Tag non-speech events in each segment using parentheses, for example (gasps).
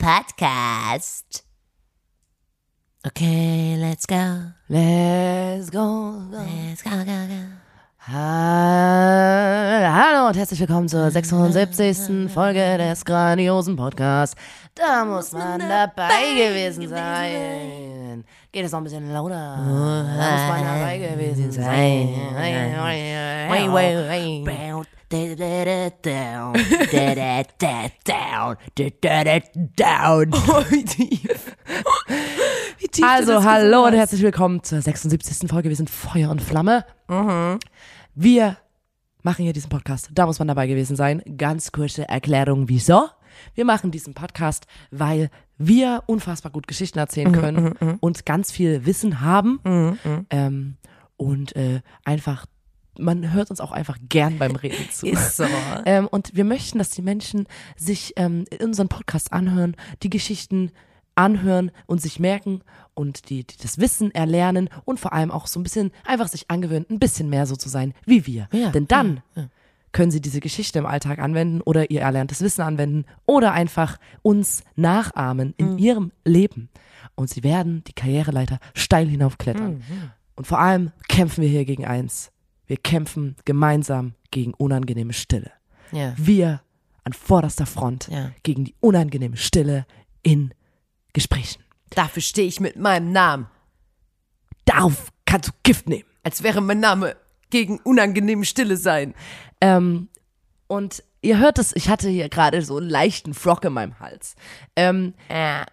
Podcast. Okay, let's go. Let's go. go. Let's go, go, go. Ha- Hallo und herzlich willkommen zur 76. Folge des grandiosen Podcasts. Da muss man dabei gewesen sein. Geht es noch ein bisschen lauter? Da muss man dabei gewesen sein. Down, down, down. Wie tief. Wie tief Also, hallo und herzlich willkommen zur 76. Folge. Wir sind Feuer und Flamme. Wir machen hier diesen Podcast. Da muss man dabei gewesen sein. Ganz kurze Erklärung, wieso. Wir machen diesen Podcast, weil wir unfassbar gut Geschichten erzählen können und ganz viel Wissen haben. Ähm, und äh, einfach, man hört uns auch einfach gern beim Reden zu. Ist so. (laughs) Ähm, und wir möchten, dass die Menschen sich ähm, unseren Podcast anhören, die Geschichten anhören und sich merken und die, die das Wissen erlernen und vor allem auch so ein bisschen einfach sich angewöhnen, ein bisschen mehr so zu sein wie wir. Ja, Denn dann können sie diese Geschichte im Alltag anwenden oder ihr erlerntes Wissen anwenden oder einfach uns nachahmen in ihrem Leben. Und sie werden die Karriereleiter steil hinaufklettern. Und vor allem kämpfen wir hier gegen eins. Wir kämpfen gemeinsam gegen unangenehme Stille. Ja. Wir an vorderster Front Ja. gegen die unangenehme Stille in Gesprächen. Dafür stehe ich mit meinem Namen. Darauf kannst du Gift nehmen. Als wäre mein Name gegen unangenehme Stille sein. Ähm, und ihr hört es, ich hatte hier gerade so einen leichten Frock in meinem Hals. Ähm,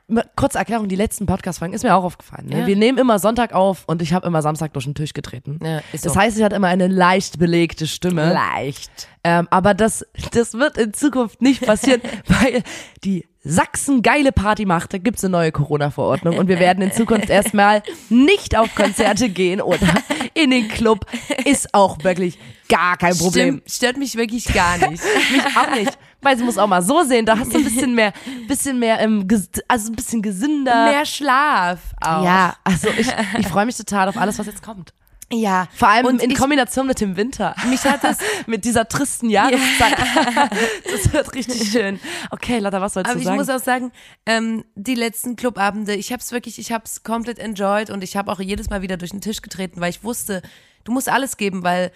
mal kurze Erklärung, die letzten Podcast-Folgen ist mir auch aufgefallen. Ne? Ja. Wir nehmen immer Sonntag auf und ich habe immer Samstag durch den Tisch getreten. Ja, das so. heißt, ich hatte immer eine leicht belegte Stimme. Leicht. Ähm, aber das, das wird in Zukunft nicht passieren, (laughs) weil die Sachsen geile Party macht. Da gibt's eine neue Corona-Verordnung und wir werden in Zukunft erstmal nicht auf Konzerte gehen oder in den Club. Ist auch wirklich gar kein Problem. Stimmt, stört mich wirklich gar nicht. (laughs) Mich auch nicht. Weil sie muss auch mal so sehen, da hast du ein bisschen mehr, bisschen mehr, ähm, also ein bisschen gesünder. Mehr Schlaf auch. ja, also ich, ich freue mich total auf alles, was jetzt kommt. Ja. Vor allem Und in ich- Kombination mit dem Winter. Mich hat das- (laughs) mit dieser tristen Jahreszeit. (laughs) das wird richtig schön. Okay, Lotta, was sollst Aber du ich sagen? muss auch sagen, ähm, die letzten Clubabende, ich habe es wirklich, ich habe es komplett enjoyed und ich habe auch jedes Mal wieder durch den Tisch getreten, weil ich wusste, du musst alles geben, weil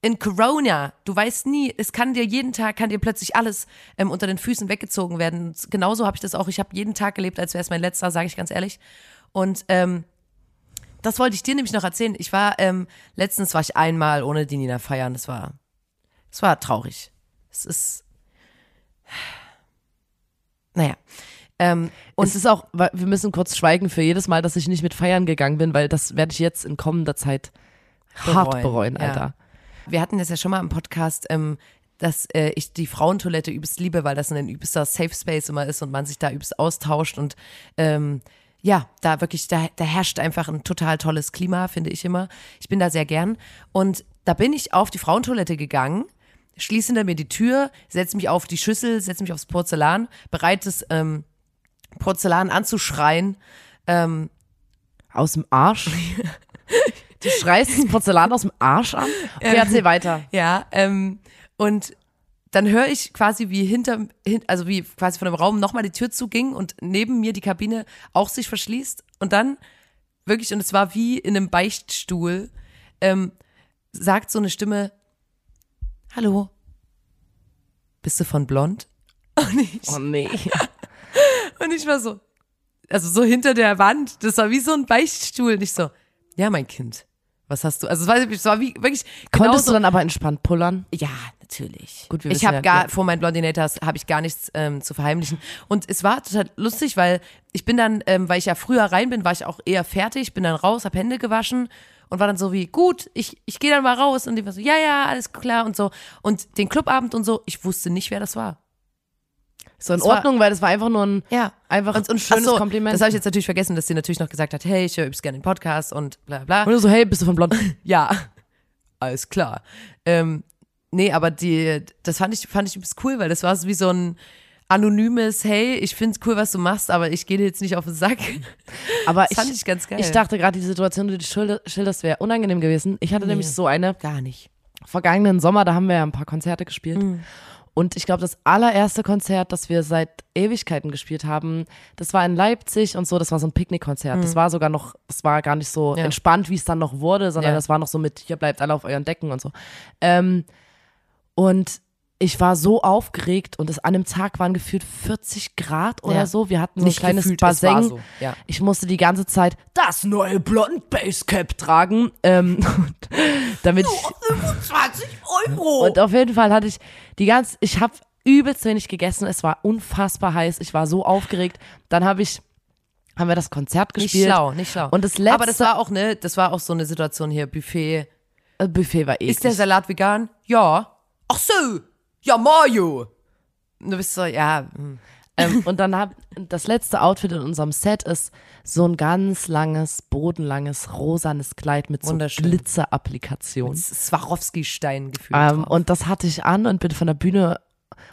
in Corona, du weißt nie, es kann dir jeden Tag, kann dir plötzlich alles ähm, unter den Füßen weggezogen werden. Und genauso habe ich das auch, ich habe jeden Tag gelebt, als wäre es mein letzter, sage ich ganz ehrlich. Und ähm, das wollte ich dir nämlich noch erzählen. Ich war, ähm, letztens war ich einmal ohne die Nina feiern, das war, es war traurig. Es ist, naja. Ähm, und es ist auch, wir müssen kurz schweigen für jedes Mal, dass ich nicht mit feiern gegangen bin, weil das werde ich jetzt in kommender Zeit hart Bereuen, bereuen, ja. Alter. Wir hatten das ja schon mal im Podcast, ähm, dass äh, ich die Frauentoilette übelst liebe, weil das ein übelster Safe Space immer ist und man sich da übelst austauscht und ähm, ja, da wirklich, da, da herrscht einfach ein total tolles Klima, finde ich immer. Ich bin da sehr gern. Und da bin ich auf die Frauentoilette gegangen, schließe hinter mir die Tür, setze mich auf die Schüssel, setze mich aufs Porzellan, bereit das ähm, Porzellan anzuschreien. Ähm, Aus dem Arsch. (laughs) Du schreist das Porzellan aus dem Arsch an? Okay, erzähl weiter. Ja, ähm, und dann höre ich quasi, wie hinter, hin, also wie quasi von dem Raum nochmal die Tür zuging und neben mir die Kabine auch sich verschließt. Und dann wirklich, und es war wie in einem Beichtstuhl, ähm, sagt so eine Stimme, Hallo, bist du von Blond? (laughs) Und ich, Oh nee. (laughs) und ich war so, also so hinter der Wand, das war wie so ein Beichtstuhl. Und ich so, ja, mein Kind, was hast du? Also es war, es war wie wirklich Konntest genauso- du dann aber entspannt pullern? ja, natürlich. Gut, wir ich habe ja, gar ja. vor meinen Blondinators habe ich gar nichts ähm, zu verheimlichen und es war total lustig, weil ich bin dann, ähm, weil ich ja früher rein bin, war ich auch eher fertig, bin dann raus, hab Hände gewaschen und war dann so wie gut, ich ich gehe dann mal raus und die war so ja ja alles klar und so und den Clubabend und so, ich wusste nicht, wer das war. So in war- Ordnung, weil das war einfach nur ein, Ja. einfach und, ein schönes so, Kompliment. Das habe ich jetzt natürlich vergessen, dass sie natürlich noch gesagt hat, hey, ich höre übrigens gerne den Podcast und bla bla. und du so, hey, bist du von Blond? (laughs) Ja, alles klar. Ähm, nee, aber die, das fand ich, fand ich übelst cool, weil das war so wie so ein anonymes, hey, ich find's cool, was du machst, aber ich gehe dir jetzt nicht auf den Sack. (laughs) Aber Das fand ich ganz geil. Ich dachte gerade, die Situation, die du schilder- schilderst, wäre unangenehm gewesen. Ich hatte nämlich so eine Gar nicht. vergangenen Sommer, da haben wir ja ein paar Konzerte gespielt. Mhm. Und ich glaube, das allererste Konzert, das wir seit Ewigkeiten gespielt haben, das war in Leipzig und so, das war so ein Picknickkonzert. Das war sogar noch, das war gar nicht so Mhm. Ja. entspannt, wie es dann noch wurde, sondern Ja. das war noch so mit, hier bleibt alle auf euren Decken und so. Ähm, und ich war so aufgeregt und es an dem Tag waren gefühlt 40 Grad oder Ja. so. Wir hatten so ein Nicht kleines gefühlt, so, ja. Ich musste die ganze Zeit das neue Blond Basecap tragen, ähm, (laughs) damit ich 25 Euro! und auf jeden Fall hatte ich die ganze, ich habe übelst wenig gegessen. Es war unfassbar heiß. Ich war so aufgeregt. Dann habe ich, haben wir das Konzert nicht gespielt. schlau, nicht schlau. Und das letzte aber das war auch, ne, das war auch so eine Situation hier, Buffet. äh, Buffet war eklig. Ist der Salat vegan? Ja. Ach so. Ja, Mario. Du bist so, ja, hm. ähm, und dann hab, das letzte Outfit in unserem Set ist so ein ganz langes, bodenlanges, rosanes Kleid mit so. Glitzerapplikation. Swarovski-Stein gefühlt. Ähm, und das hatte ich an und bin von der Bühne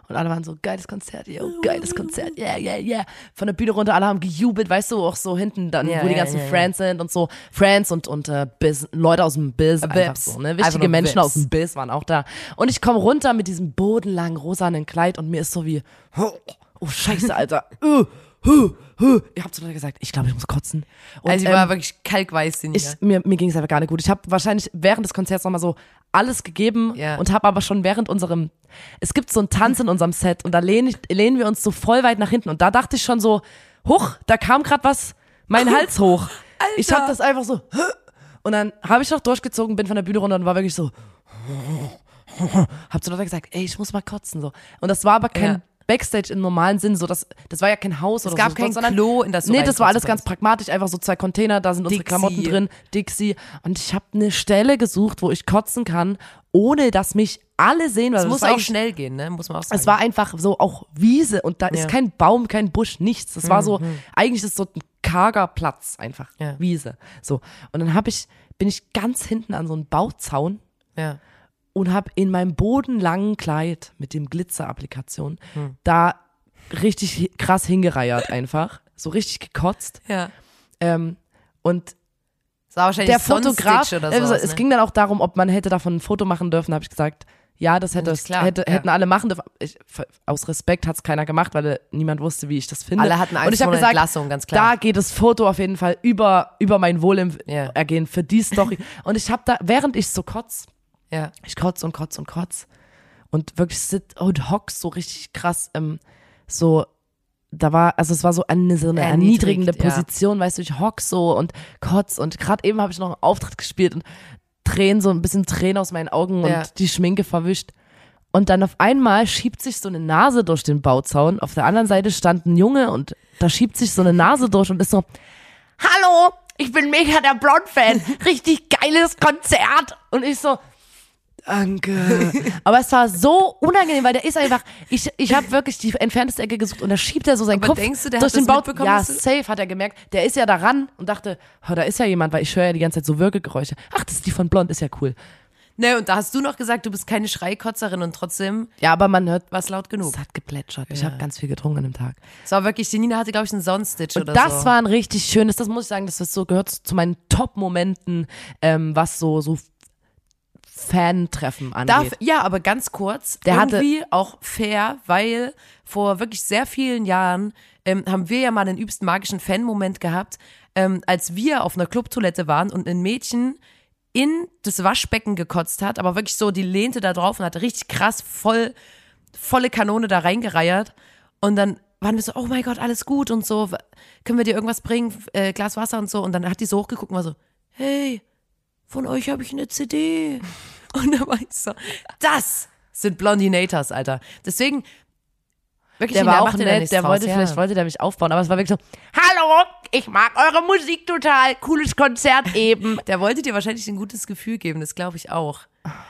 und alle waren so, geiles Konzert, yo, geiles Konzert, yeah, yeah, yeah. Von der Bühne runter, alle haben gejubelt, weißt du, auch so hinten dann, Ja, wo die ja, ganzen ja. Friends sind und so, Friends und, und äh, Biz, Leute aus dem Biz, einfach Bibs. so, ne, Einfach wichtige Menschen Bibs. aus dem Biz waren auch da. Und ich komme runter mit diesem bodenlangen, rosanen Kleid und mir ist so wie, oh, oh scheiße, Alter, uh, (laughs) uh, uh. Ihr habt so gesagt, ich glaube, ich muss kotzen. Und, also, ich ähm, war wirklich kalkweiß, ich, mir, mir ging es einfach gar nicht gut. Ich habe wahrscheinlich während des Konzerts nochmal so alles gegeben Ja. und habe aber schon während unserem, es gibt so einen Tanz in unserem Set und da lehnen, ich, lehnen wir uns so voll weit nach hinten und da dachte ich schon so, huch, da kam gerade was, mein Hals hoch. Ich habe das einfach so, und dann habe ich noch durchgezogen, bin von der Bühne runter und war wirklich so, hab zu Leute gesagt, ey, ich muss mal kotzen so. Und das war aber kein Ja. Backstage im normalen Sinn, so das, das war ja kein Haus oder gab so, kein sondern, Klo, in das du Nee, das war alles ganz pragmatisch, einfach so zwei Container, da sind unsere Dixie. Klamotten drin, Dixie. Und ich habe eine Stelle gesucht, wo ich kotzen kann, ohne dass mich alle sehen. Weil Es das muss auch schnell gehen, ne? Muss man auch sagen. Es war einfach so auch Wiese und da Ja. Mhm, ist kein Baum, kein Busch, nichts. Das war so, eigentlich ist es so ein karger Platz einfach, Ja. Wiese. So. Und dann habe ich, bin ich ganz hinten an so einen Bauzaun ja. Und habe in meinem bodenlangen Kleid mit dem Glitzer-Applikation Hm. da richtig krass hingereiert einfach. So richtig gekotzt. Ja. Ähm, und der Fotograf, also sowas, es ne? ging dann auch darum, ob man hätte davon ein Foto machen dürfen, habe ich gesagt, ja, das hätte, klar, hätte ja. hätten alle machen dürfen. Ich, aus Respekt hat es keiner gemacht, weil äh, niemand wusste, wie ich das finde. Alle hatten Angst Und ich habe gesagt, Entlassung, ganz klar. da geht das Foto auf jeden Fall über, über mein. Wohlergehen für die Story. (laughs) und ich habe da, während ich so kotz, Ja. ich kotz und kotz und kotz und wirklich sit und hock so richtig krass, ähm, so, da war, also es war so eine, so eine erniedrigende ja. Position, weißt du, ich hock so und kotz und gerade eben habe ich noch einen Auftritt gespielt und Tränen, so ein bisschen Tränen aus meinen Augen und Ja. die Schminke verwischt. Und dann auf einmal schiebt sich so eine Nase durch den Bauzaun. Auf der anderen Seite stand ein Junge und da schiebt sich so eine Nase durch und ist so, Hallo, ich bin mega der Blond-Fan. Richtig geiles Konzert. Und ich so, Danke. Aber es war so unangenehm, weil der ist einfach, ich, ich habe wirklich die entfernteste Ecke gesucht und da schiebt er so seinen Aber Kopf denkst du, der durch hat den das Bau. mitbekommen, Ja, safe hat er gemerkt. Der ist ja daran und dachte, oh, da ist ja jemand, weil ich höre ja die ganze Zeit so Würgegeräusche. Ach, das ist die von Blond, ist ja cool. Ne, und da hast du noch gesagt, du bist keine Schreikotzerin und trotzdem Ja, aber man hört, war es laut genug. es hat geplätschert. Ich habe ganz viel getrunken an dem Tag. Es war wirklich, die Nina hatte, glaube ich, einen Sonnenstitch Und oder das so. war ein richtig schönes, das muss ich sagen, das ist so gehört zu meinen Top-Momenten, ähm, was so, so Fan-Treffen angeht. Darf, ja, aber ganz kurz, Der hatte- irgendwie auch fair, weil vor wirklich sehr vielen Jahren ähm, haben wir ja mal einen übsten magischen Fan-Moment gehabt, ähm, als wir auf einer Clubtoilette waren und ein Mädchen in das Waschbecken gekotzt hat, aber wirklich so, die lehnte da drauf und hatte richtig krass voll, volle Kanone da reingereiert. Und dann waren wir so, oh mein Gott, alles gut und so, können wir dir irgendwas bringen, äh, Glas Wasser und so. Und dann hat die so hochgeguckt und war so, hey, von euch habe ich eine CD. Und da war ich so, das sind Blondinators, Alter. Deswegen, wirklich, Der war auch nett, der wollte, ja. vielleicht wollte der mich aufbauen, aber es war wirklich so, hallo, ich mag eure Musik total, cooles Konzert eben. (laughs) Der wollte dir wahrscheinlich ein gutes Gefühl geben, das glaube ich auch.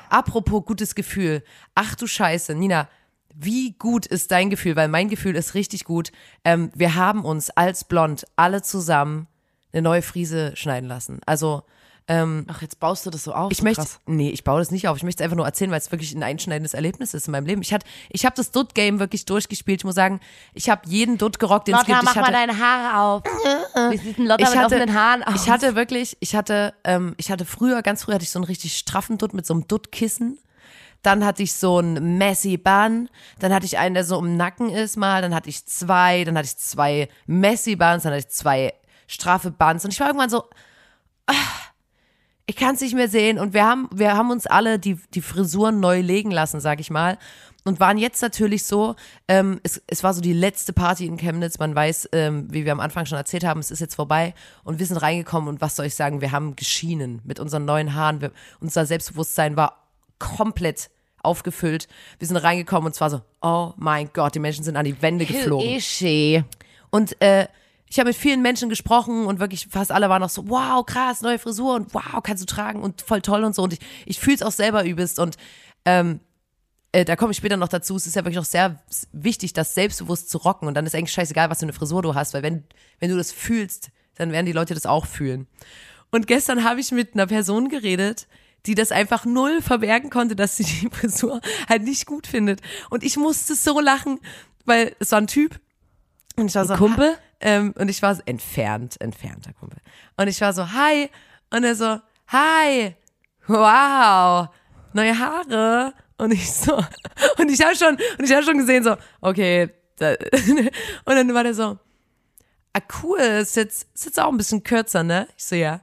Apropos gutes Gefühl. Ach du Scheiße, Nina, wie gut ist dein Gefühl? Weil mein Gefühl ist richtig gut. Ähm, wir haben uns als Blond alle zusammen eine neue Friese schneiden lassen. Also ähm, Ach, jetzt baust du das so auf. ich möchte, krass. nee, ich baue das nicht auf. Ich möchte es einfach nur erzählen, weil es wirklich ein einschneidendes Erlebnis ist in meinem Leben. Ich hatte, ich habe das Dutt-Game wirklich durchgespielt. Ich muss sagen, ich habe jeden Dutt gerockt, den es gibt. Ich hatte, deine Haare auf. (laughs) Wie sieht ein Lotta ich mit hatte, offenen Haaren aus? ich hatte wirklich, ich hatte, ähm, ich hatte früher, ganz früher hatte ich so einen richtig straffen Dutt mit so einem Duttkissen. Dann hatte ich so einen Messy Bun. Dann hatte ich einen, der so im Nacken ist mal. Dann hatte ich zwei. Dann hatte ich zwei Messy Buns. Dann hatte ich zwei straffe Buns. Und ich war irgendwann so, ah, ich kann es nicht mehr sehen. Und wir haben, wir haben uns alle die, die Frisuren neu legen lassen, sag ich mal. Und waren jetzt natürlich so, ähm, es, es war so die letzte Party in Chemnitz. Man weiß, ähm, wie wir am Anfang schon erzählt haben, es ist jetzt vorbei. Und wir sind reingekommen und was soll ich sagen, wir haben geschienen mit unseren neuen Haaren. Wir, unser Selbstbewusstsein war komplett aufgefüllt. Wir sind reingekommen und zwar so, oh mein Gott, die Menschen sind an die Wände geflogen. Ischi. Und äh, ich habe mit vielen Menschen gesprochen und wirklich fast alle waren noch so, wow, krass, neue Frisur und wow, kannst du tragen und voll toll und so. Und ich, ich fühle es auch selber übelst. Und ähm, äh, da komme ich später noch dazu. Es ist ja wirklich noch sehr wichtig, das selbstbewusst zu rocken. Und dann ist eigentlich scheißegal, was für eine Frisur du hast, weil wenn, wenn du das fühlst, dann werden die Leute das auch fühlen. Und gestern habe ich mit einer Person geredet, die das einfach null verbergen konnte, dass sie (laughs) die Frisur halt nicht gut findet. Und ich musste so lachen, weil es war ein Typ. Und ich war so, Kumpel? Ähm, und ich war so, entfernt, entfernter Kumpel. Und ich war so, hi. Und er so, hi. Wow. Neue Haare. Und ich so, (laughs) und ich habe schon, und ich habe schon gesehen, so, okay. (laughs) Und dann war der so, ah cool, ist jetzt, ist jetzt auch ein bisschen kürzer, ne? Ich so, ja.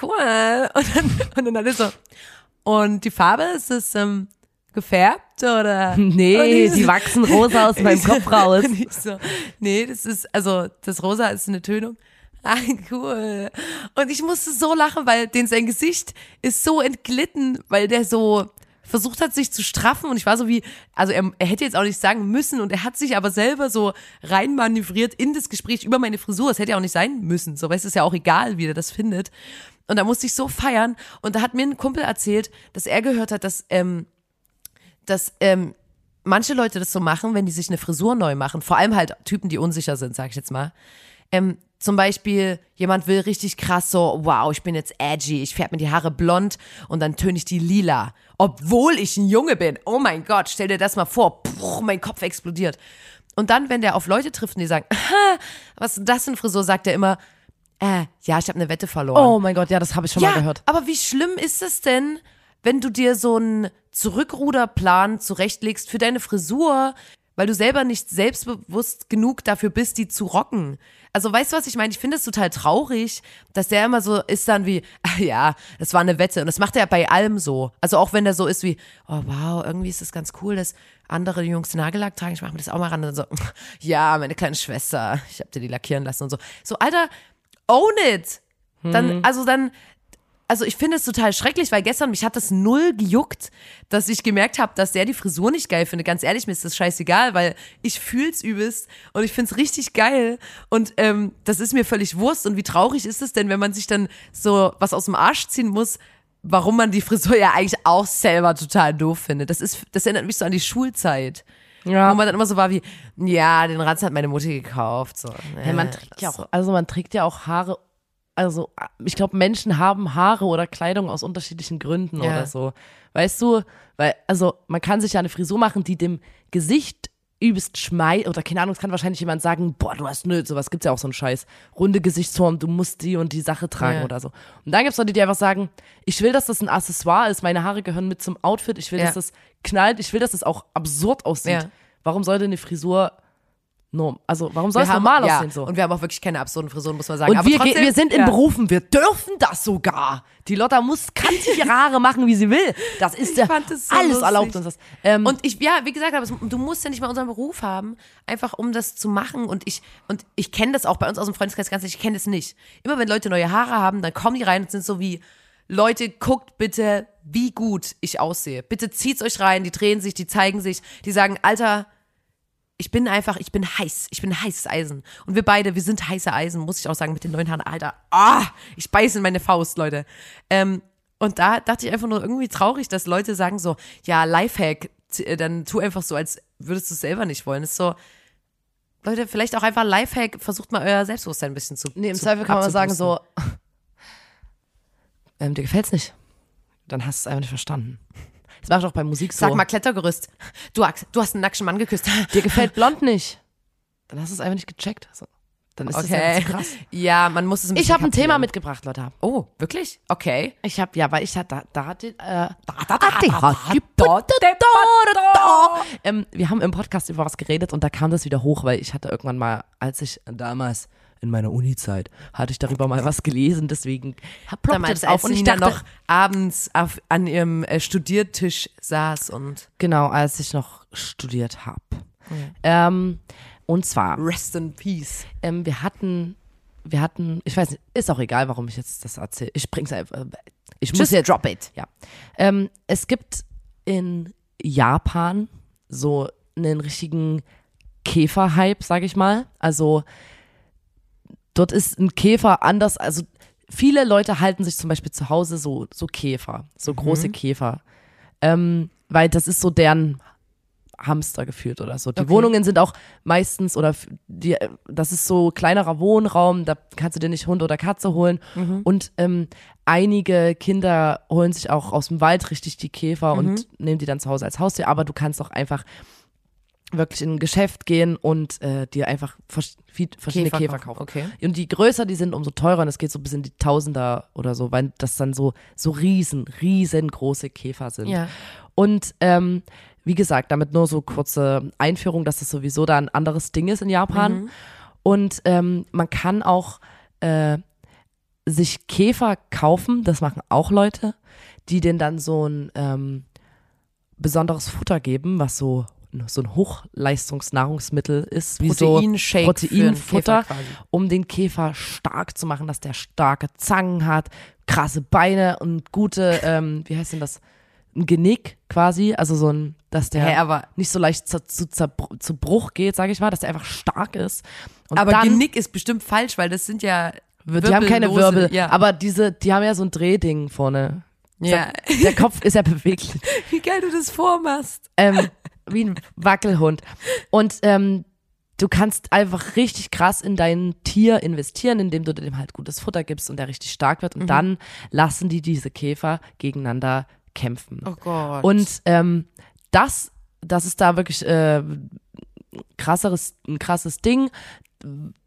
Cool. Und dann, (laughs) und dann hat er so, und die Farbe, ist es ähm, gefärbt oder? (laughs) Nee, die so- wachsen rosa aus (laughs) meinem Kopf raus. (laughs) So, nee, das ist, also das Rosa ist eine Tönung. Ah, cool. Und ich musste so lachen, weil den sein Gesicht ist so entglitten, weil der so versucht hat, sich zu straffen. Und ich war so wie, also er, er hätte jetzt auch nicht sagen müssen und er hat sich aber selber so reinmanövriert in das Gespräch über meine Frisur. Es hätte ja auch nicht sein müssen. So, weil es ist ja auch egal, wie er das findet. Und da musste ich so feiern. Und da hat mir ein Kumpel erzählt, dass er gehört hat, dass, ähm, dass ähm, manche Leute das so machen, wenn die sich eine Frisur neu machen, vor allem halt Typen, die unsicher sind, sag ich jetzt mal. Ähm, zum Beispiel, jemand will richtig krass so, wow, ich bin jetzt edgy, ich färbe mir die Haare blond und dann töne ich die lila. Obwohl ich ein Junge bin. Oh mein Gott, stell dir das mal vor. Puh, mein Kopf explodiert. Und dann, wenn der auf Leute trifft und die sagen, was ist denn das für eine Frisur, sagt er immer, äh, ja, ich habe eine Wette verloren. Oh mein Gott, ja, das habe ich schon ja, mal gehört. aber wie schlimm ist es denn, wenn du dir so einen Zurückruderplan zurechtlegst für deine Frisur, weil du selber nicht selbstbewusst genug dafür bist, die zu rocken? Also weißt du, was ich meine? Ich finde es total traurig, dass der immer so ist dann wie, ah, (laughs) ja, das war eine Wette. Und das macht er bei allem so. Also auch wenn der so ist wie, oh wow, irgendwie ist es ganz cool, dass andere Jungs Nagellack tragen, ich mache mir das auch mal ran. Und so, (laughs) ja, meine kleine Schwester, ich habe dir die lackieren lassen und so. So, Alter, own it! Dann, also dann, also ich finde es total schrecklich, weil gestern mich hat das null gejuckt, dass ich gemerkt habe, dass der die Frisur nicht geil findet. Ganz ehrlich, mir ist das scheißegal, weil ich fühl's übelst und ich find's richtig geil und ähm, das ist mir völlig Wurst. Und wie traurig ist es denn, wenn man sich dann so was aus dem Arsch ziehen muss, warum man die Frisur ja eigentlich auch selber total doof findet. Das ist, das erinnert mich so an die Schulzeit. Ja. Wo man dann immer so war wie, ja, den Ranz hat meine Mutti gekauft. So, Ja, man äh, trägt ja auch, also man trägt ja auch Haare. Also, ich glaube, Menschen haben Haare oder Kleidung aus unterschiedlichen Gründen Ja. oder so. Weißt du? Weil, also, man kann sich ja eine Frisur machen, die dem Gesicht übelst schmeißt, oder keine Ahnung, es kann wahrscheinlich jemand sagen, boah, du hast nö, sowas gibt's ja auch so einen Scheiß. Runde Gesichtsform, du musst die und die Sache tragen Ja. oder so. Und dann gibt's Leute, die einfach sagen, ich will, dass das ein Accessoire ist, meine Haare gehören mit zum Outfit, ich will, Ja. dass das knallt, ich will, dass das auch absurd aussieht. Warum sollte eine Frisur norm, also warum soll es normal ja, aussehen so? Und wir haben auch wirklich keine absurden Frisuren, muss man sagen. Und Aber wir, trotzdem, wir sind in ja. Berufen, wir dürfen das sogar. Die Lotta muss, ihre Haare machen, wie sie will. Das ist ja so alles lustig. erlaubt uns das. Ähm, Und ich, ja, wie gesagt, du musst ja nicht mal unseren Beruf haben, einfach um das zu machen. Und ich, und ich kenne das auch bei uns aus dem Freundeskreis ganz, ich kenne das nicht. Immer wenn Leute neue Haare haben, dann kommen die rein und sind so wie, Leute, guckt bitte, wie gut ich aussehe. Bitte zieht's euch rein, die drehen sich, die zeigen sich, die sagen, Alter, ich bin einfach, ich bin heiß, ich bin heißes Eisen. Und wir beide, wir sind heiße Eisen, muss ich auch sagen, mit den neuen Haaren. Alter, ah, ich beiße in meine Faust, Leute. Ähm, und da dachte ich einfach nur irgendwie traurig, dass Leute sagen so, ja, Lifehack, äh, dann tu einfach so, als würdest du es selber nicht wollen. Das ist so, Leute, vielleicht auch einfach Lifehack, versucht mal euer Selbstbewusstsein ein bisschen zu Nee, im zu, Zweifel kann man sagen so, (laughs) ähm, dir gefällt's nicht. Dann hast du es einfach nicht verstanden. Das mache ich auch bei Musik so. Sag mal Klettergerüst, du, du hast einen nackten Mann geküsst. (laughs) dir gefällt blond nicht. Dann hast du es einfach nicht gecheckt. So. Dann ist das Okay. einfach zu krass. (laughs) Ja, man muss es ein Ich habe ein Thema mitgebracht, Leute. Oh, wirklich? Okay. Ich habe, ja, weil ich hatte, da, da hat die, da, da, da, die, da, hat die, da, da, da. ähm, wir haben im Podcast über was geredet und da kam das wieder hoch, weil ich hatte irgendwann mal, als ich damals in meiner Uni-Zeit, hatte ich darüber mal was gelesen, deswegen ploppte Damals, das auf und ich dachte, noch abends auf, an ihrem äh, Studiertisch saß und genau, als ich noch studiert habe. Ähm, und zwar, Rest in Peace. ähm, wir hatten, wir hatten, ich weiß nicht, ist auch egal, warum ich jetzt das erzähle. Ich bring's einfach. Ich muss Just jetzt, drop it. ja. Ähm, es gibt in Japan so einen richtigen Käferhype, sag ich mal. Also dort ist ein Käfer anders, also viele Leute halten sich zum Beispiel zu Hause so, so Käfer, so große Käfer. Ähm, weil das ist so deren Hamster gefühlt oder so. Die Okay. Wohnungen sind auch meistens oder die, das ist so kleinerer Wohnraum, da kannst du dir nicht Hund oder Katze holen. Und ähm, einige Kinder holen sich auch aus dem Wald richtig die Käfer und nehmen die dann zu Hause als Haustier. Aber du kannst auch einfach wirklich in ein Geschäft gehen und äh, dir einfach vers verschiedene Käfer Käfer, kaufen, okay. Und die größer die sind, umso teurer. Und es geht so bis in die Tausender oder so, weil das dann so, so riesen, riesengroße Käfer sind. Ja. Und ähm, wie gesagt, damit nur so kurze Einführung, dass das sowieso da ein anderes Ding ist in Japan. Und ähm, man kann auch äh, sich Käfer kaufen, das machen auch Leute, die denen dann so ein ähm, besonderes Futter geben, was so so ein Hochleistungsnahrungsmittel ist, wie Proteinshake so Proteinfutter, um den Käfer stark zu machen, dass der starke Zangen hat, krasse Beine und gute, ähm, wie heißt denn das, ein Genick quasi, also so ein, dass der aber- nicht so leicht zu, zu, zu Bruch geht, sage ich mal, dass der einfach stark ist. Und Aber dann, Genick ist bestimmt falsch, weil das sind ja die haben keine Wirbel, Ja. aber diese, die haben ja so ein Drehding vorne. ja. Der Kopf ist ja (laughs) beweglich. Wie geil du das vormachst. ähm, wie ein Wackelhund. Und ähm, du kannst einfach richtig krass in dein Tier investieren, indem du dem halt gutes Futter gibst und der richtig stark wird. Und Mhm. dann lassen die diese Käfer gegeneinander kämpfen. Oh Gott. Und ähm, das, das ist da wirklich äh, krasseres, ein krasses Ding.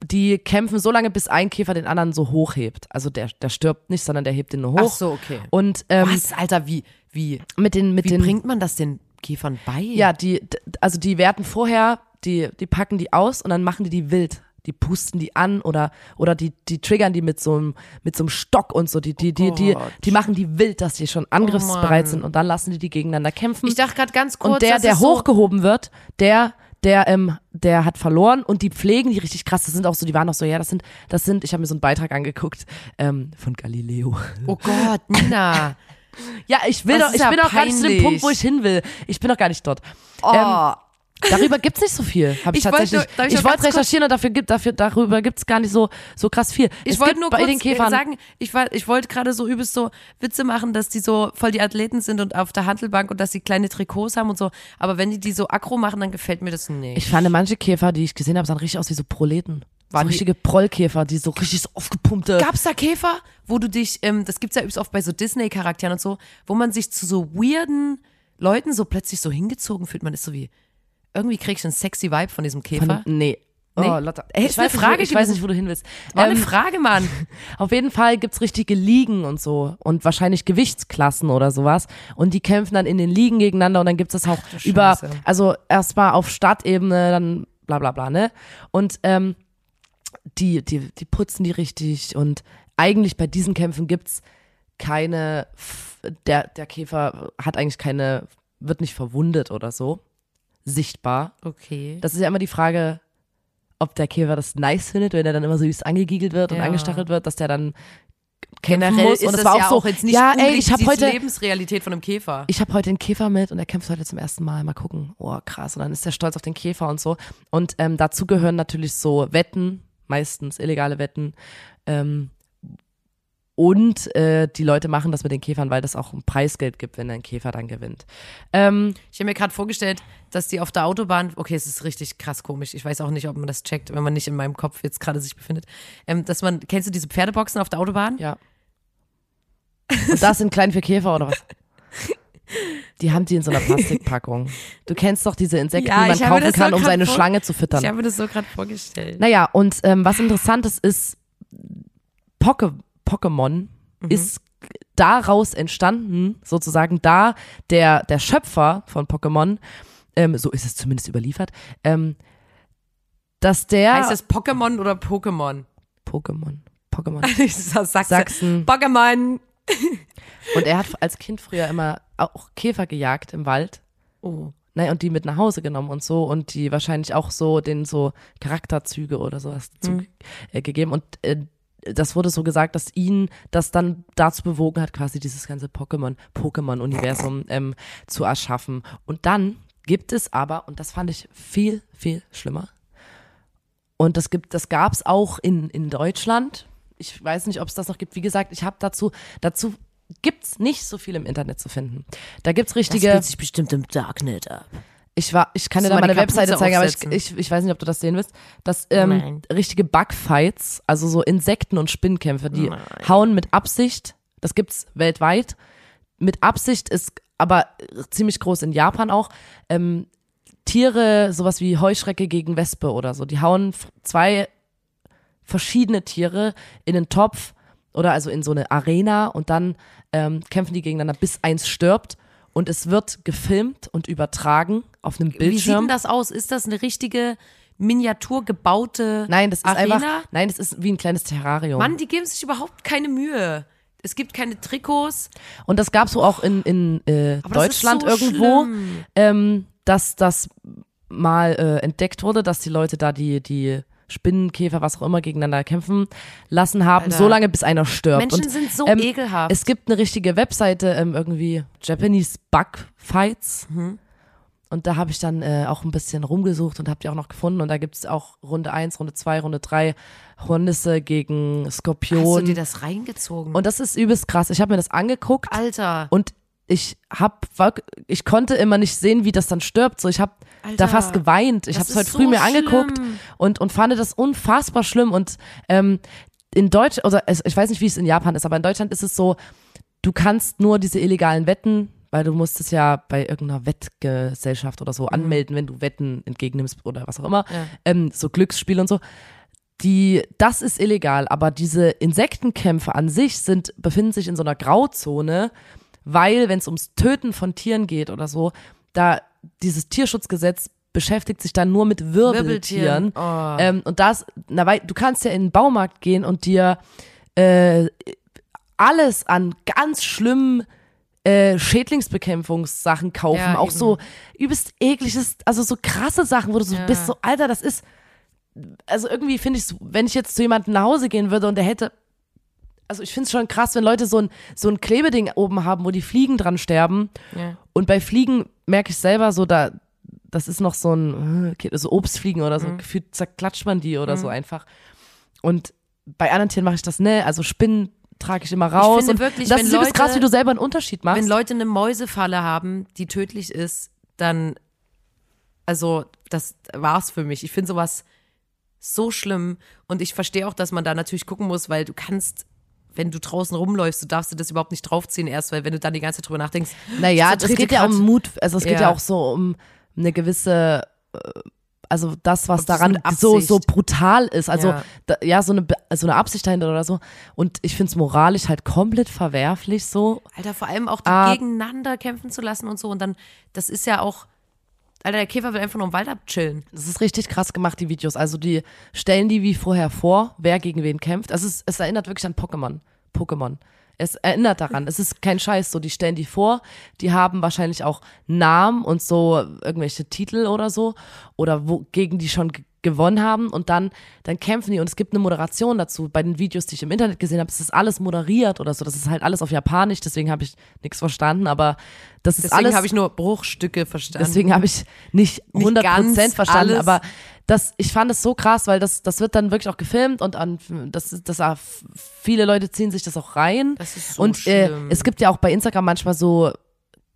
Die kämpfen so lange, bis ein Käfer den anderen so hochhebt. Also der, der stirbt nicht, sondern der hebt den nur hoch. Ach so, okay. Und ähm, Was, Alter, wie, wie, mit den, mit wie den bringt man das den Käfern bei? ja, die, also die werten vorher, die, die packen die aus und dann machen die die wild. Die pusten die an oder, oder die, die triggern die mit so einem, mit so einem Stock und so. Die, die, die, die, Gott. die machen die wild, dass die schon angriffsbereit Mann. sind und dann lassen die die gegeneinander kämpfen. Ich dachte gerade ganz kurz, und der, der hochgehoben wird, der, der, ähm, der hat verloren und die pflegen die richtig krass. Das sind auch so, die waren auch so, ja, das sind, das sind, ich habe mir so einen Beitrag angeguckt, ähm, von Galileo. Oh Gott, Nina. (laughs) Ja, ich will doch, ich ja bin doch gar nicht zu dem. Punkt, wo ich hin will. Ich bin doch gar nicht dort. Oh. Ähm, darüber gibt's nicht so viel. Hab ich, Ich wollte tatsächlich. darf ich ich wollte recherchieren und dafür gibt, dafür, darüber gibt's gar nicht so, so krass viel. Ich es wollte nur bei den Käfern, sagen, ich, war- ich wollte gerade so übelst so Witze machen, dass die so voll die Athleten sind und auf der Handelbank und dass sie kleine Trikots haben und so. Aber wenn die die so aggro machen, dann gefällt mir das nicht. ich fand manche Käfer, die ich gesehen habe, sahen richtig aus wie so Proleten. So Waren die- richtige Prollkäfer, die so richtig so aufgepumpte. Gab's da Käfer, wo du dich, ähm, das gibt's ja übrigens oft bei so Disney-Charakteren und so, wo man sich zu so weirden Leuten so plötzlich so hingezogen fühlt. Man ist so wie, irgendwie krieg ich einen sexy Vibe von diesem Käfer. Von, nee. Nee? Oh, Lotta. Ey, Ich, eine weiß nicht, Frage wo, ich weiß nicht, wo du hin willst. War eine Ähm, Frage, Mann. (laughs) Auf jeden Fall gibt's richtige Ligen und so und wahrscheinlich Gewichtsklassen oder sowas und die kämpfen dann in den Ligen gegeneinander und dann gibt's das auch über, Scheiße. also erstmal auf Stadtebene, dann bla bla bla, ne? Und ähm, die, die, die putzen die richtig und eigentlich bei diesen Kämpfen gibt's keine, F- der, der Käfer hat eigentlich keine, wird nicht verwundet oder so, sichtbar. Okay. Das ist ja immer die Frage, ob der Käfer das nice findet, wenn er dann immer so süß angegiegelt wird und Ja. angestachelt wird, dass der dann kämpfen Generell muss. ist und das es war ja auch so, auch jetzt nicht ja, ey, ich habe die heute, Lebensrealität von einem Käfer. ich habe heute einen Käfer mit und er kämpft heute zum ersten Mal. Mal gucken. Oh, krass. Und dann ist er stolz auf den Käfer und so. Und ähm, dazu gehören natürlich so Wetten, meistens illegale Wetten, ähm, Und äh, die Leute machen das mit den Käfern, weil das auch ein Preisgeld gibt, wenn ein Käfer dann gewinnt. Ähm, Ich habe mir gerade vorgestellt, dass die auf der Autobahn, okay, es ist richtig krass komisch. Ich weiß auch nicht, ob man das checkt, wenn man nicht in meinem Kopf jetzt gerade sich befindet. Ähm, dass man, kennst du diese Pferdeboxen auf der Autobahn? ja. Und das sind klein für Käfer oder was? (laughs) Die haben die in so einer Plastikpackung. (laughs) Du kennst doch diese Insekten, Ja, die man kaufen das so kann, um seine Schlange zu füttern. Ich habe mir das so gerade vorgestellt. Naja, und ähm, was interessantes ist, Poke, Pokémon Mhm. ist daraus entstanden, sozusagen da der, der Schöpfer von Pokémon, ähm, so ist es zumindest überliefert, ähm, dass der Heißt das Pokémon oder Pokémon? Pokémon, Pokémon, (laughs) Ich sag- Sachse. Sachsen. Pokémon. (laughs) Und er hat als Kind früher immer auch Käfer gejagt im Wald. Oh. Naja, und die mit nach Hause genommen und so und die wahrscheinlich auch so den so Charakterzüge oder sowas Mhm. äh, gegeben. Und äh, das wurde so gesagt, dass ihn das dann dazu bewogen hat, quasi dieses ganze Pokémon, Pokémon-Universum ähm, zu erschaffen. Und dann gibt es aber, und das fand ich viel, viel schlimmer, und das gibt, das gab es auch in, in Deutschland. Ich weiß nicht, ob es das noch gibt. Wie gesagt, ich habe dazu, dazu gibt's nicht so viel im Internet zu finden. Da gibt's Das richtige. spielt sich bestimmt im Darknet ab. Ich war, ich kann dir da meine Webseite zeigen, aber ich, aufsetzen? ich, ich weiß nicht, ob du das sehen willst. Das ähm, Nein. richtige Bugfights, also so Insekten- und Spinnkämpfe, die Nein. hauen mit Absicht. Das gibt's weltweit. Mit Absicht ist aber ziemlich groß in Japan auch. Ähm, Tiere, sowas wie Heuschrecke gegen Wespe oder so, die hauen zwei verschiedene Tiere in einen Topf oder also in so eine Arena und dann ähm, kämpfen die gegeneinander, bis eins stirbt. Und es wird gefilmt und übertragen auf einem Wie sieht denn Bildschirm. das aus? Ist das eine richtige Miniatur gebaute Nein, das ist Arena? einfach, nein, das ist wie ein kleines Terrarium. Mann, die geben sich überhaupt keine Mühe. Es gibt keine Trikots. Und das gab's so auch in, in äh, Deutschland so irgendwo, ähm, dass das mal äh, entdeckt wurde, dass die Leute da die, die Spinnenkäfer, was auch immer, gegeneinander kämpfen lassen haben, Alter. so lange bis einer stirbt. Menschen Und, sind so ähm, ekelhaft. Es gibt eine richtige Webseite, ähm, irgendwie Japanese Bug Fights. Mhm. Und da habe ich dann äh, auch ein bisschen rumgesucht und habe die auch noch gefunden. Und da gibt's auch Runde 1, Runde 2, Runde 3, Hornisse gegen Hast du Skorpion. dir das reingezogen? Und das ist übelst krass. Ich habe mir das angeguckt Alter. und ich hab, ich konnte immer nicht sehen, wie das dann stirbt. So, ich habe da fast geweint. Ich habe es heute früh so mir angeguckt und und fand das unfassbar schlimm. Und ähm, in Deutsch, oder es, ich weiß nicht, wie es in Japan ist, aber in Deutschland ist es so, du kannst nur diese illegalen Wetten, weil du musst es ja bei irgendeiner Wettgesellschaft oder so anmelden, wenn du Wetten entgegennimmst oder was auch immer, Mhm. Ja. ähm, so Glücksspiele und so. Die, das ist illegal, aber diese Insektenkämpfe an sich sind, befinden sich in so einer Grauzone, weil, wenn es ums Töten von Tieren geht oder so, da dieses Tierschutzgesetz beschäftigt sich dann nur mit Wirbeltieren. Wirbeltieren. Oh. Ähm, und das, na, weil du kannst ja in den Baumarkt gehen und dir äh, alles an ganz schlimmen äh, Schädlingsbekämpfungssachen kaufen. Ja, auch eben. so übelst ekliges, also so krasse Sachen, wo du so Ja. bist, so, Alter, das ist. Also irgendwie finde ich wenn ich jetzt zu jemandem nach Hause gehen würde und der hätte. Also ich finde es schon krass, wenn Leute so ein, so ein Klebeding oben haben, wo die Fliegen dran sterben. Ja. Und bei Fliegen merke ich selber so, da, das ist noch so ein, äh, so Obstfliegen oder so, Mhm. gefühlt zerklatscht man die oder so einfach. Und bei anderen Tieren mache ich das, ne, also Spinnen trage ich immer raus. finde und wirklich, das ist Leute- krass, wie du selber einen Unterschied machst. Wenn Leute eine Mäusefalle haben, die tödlich ist, dann, also, das war's für mich. Ich finde sowas so schlimm und ich verstehe auch, dass man da natürlich gucken muss, weil du kannst, wenn du draußen rumläufst, du darfst dir das überhaupt nicht draufziehen erst, weil wenn du dann die ganze Zeit drüber nachdenkst, naja, es geht ja um Mut, also es geht ja. Ja. auch so um eine gewisse, äh, also das, was daran so, so brutal ist. Also Ja. Da, ja, so eine, so eine Absicht dahinter oder so. Und ich finde es moralisch halt komplett verwerflich so. Alter, vor allem auch die Ah. gegeneinander kämpfen zu lassen und so und dann, das ist ja auch, Alter, der Käfer will einfach nur im Wald abchillen. Das ist richtig krass gemacht, die Videos. Also die stellen die wie vorher vor, wer gegen wen kämpft. Also es, es erinnert wirklich an Pokémon. Pokémon. Es erinnert daran. Es ist kein Scheiß so. Die stellen die vor. Die haben wahrscheinlich auch Namen und so irgendwelche Titel oder so. Oder wo, gegen die schon gewonnen haben und dann, dann kämpfen die und es gibt eine Moderation dazu. Bei den Videos, die ich im Internet gesehen habe, ist das alles moderiert oder so. Das ist halt alles auf Japanisch, deswegen habe ich nichts verstanden, aber das ist Deswegen alles. habe ich nur Bruchstücke verstanden. Deswegen habe ich nicht Nicht 100% ganz verstanden, alles. aber das, ich fand es so krass, weil das, das wird dann wirklich auch gefilmt und an, das, das, ah, viele Leute ziehen sich das auch rein. Das ist so und äh, es gibt ja auch bei Instagram manchmal so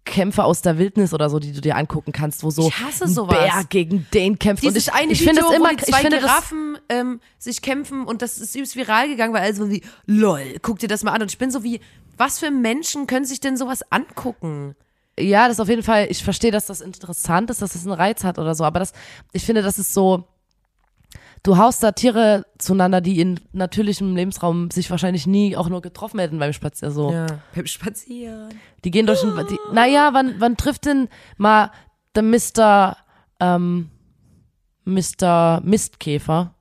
Kämpfe aus der Wildnis oder so, die du dir angucken kannst, wo so Ich hasse ein sowas. Bär gegen den kämpft. Dieses und ich, eine ich finde es immer, wo die ich zwei finde das, Giraffen ähm, sich kämpfen und das ist übelst viral gegangen, weil also wie, lol, guck dir das mal an. Und ich bin so wie, was für Menschen können sich denn sowas angucken? ja, das ist auf jeden Fall, ich verstehe, dass das interessant ist, dass das einen Reiz hat oder so, aber das, ich finde, das ist so, du haust da Tiere zueinander, die in natürlichem Lebensraum sich wahrscheinlich nie auch nur getroffen hätten beim Spazieren, so. Ja, beim Spazieren. Die gehen durch ein, die, naja, wann, wann trifft denn mal der Mr., ähm, Mr. Mistkäfer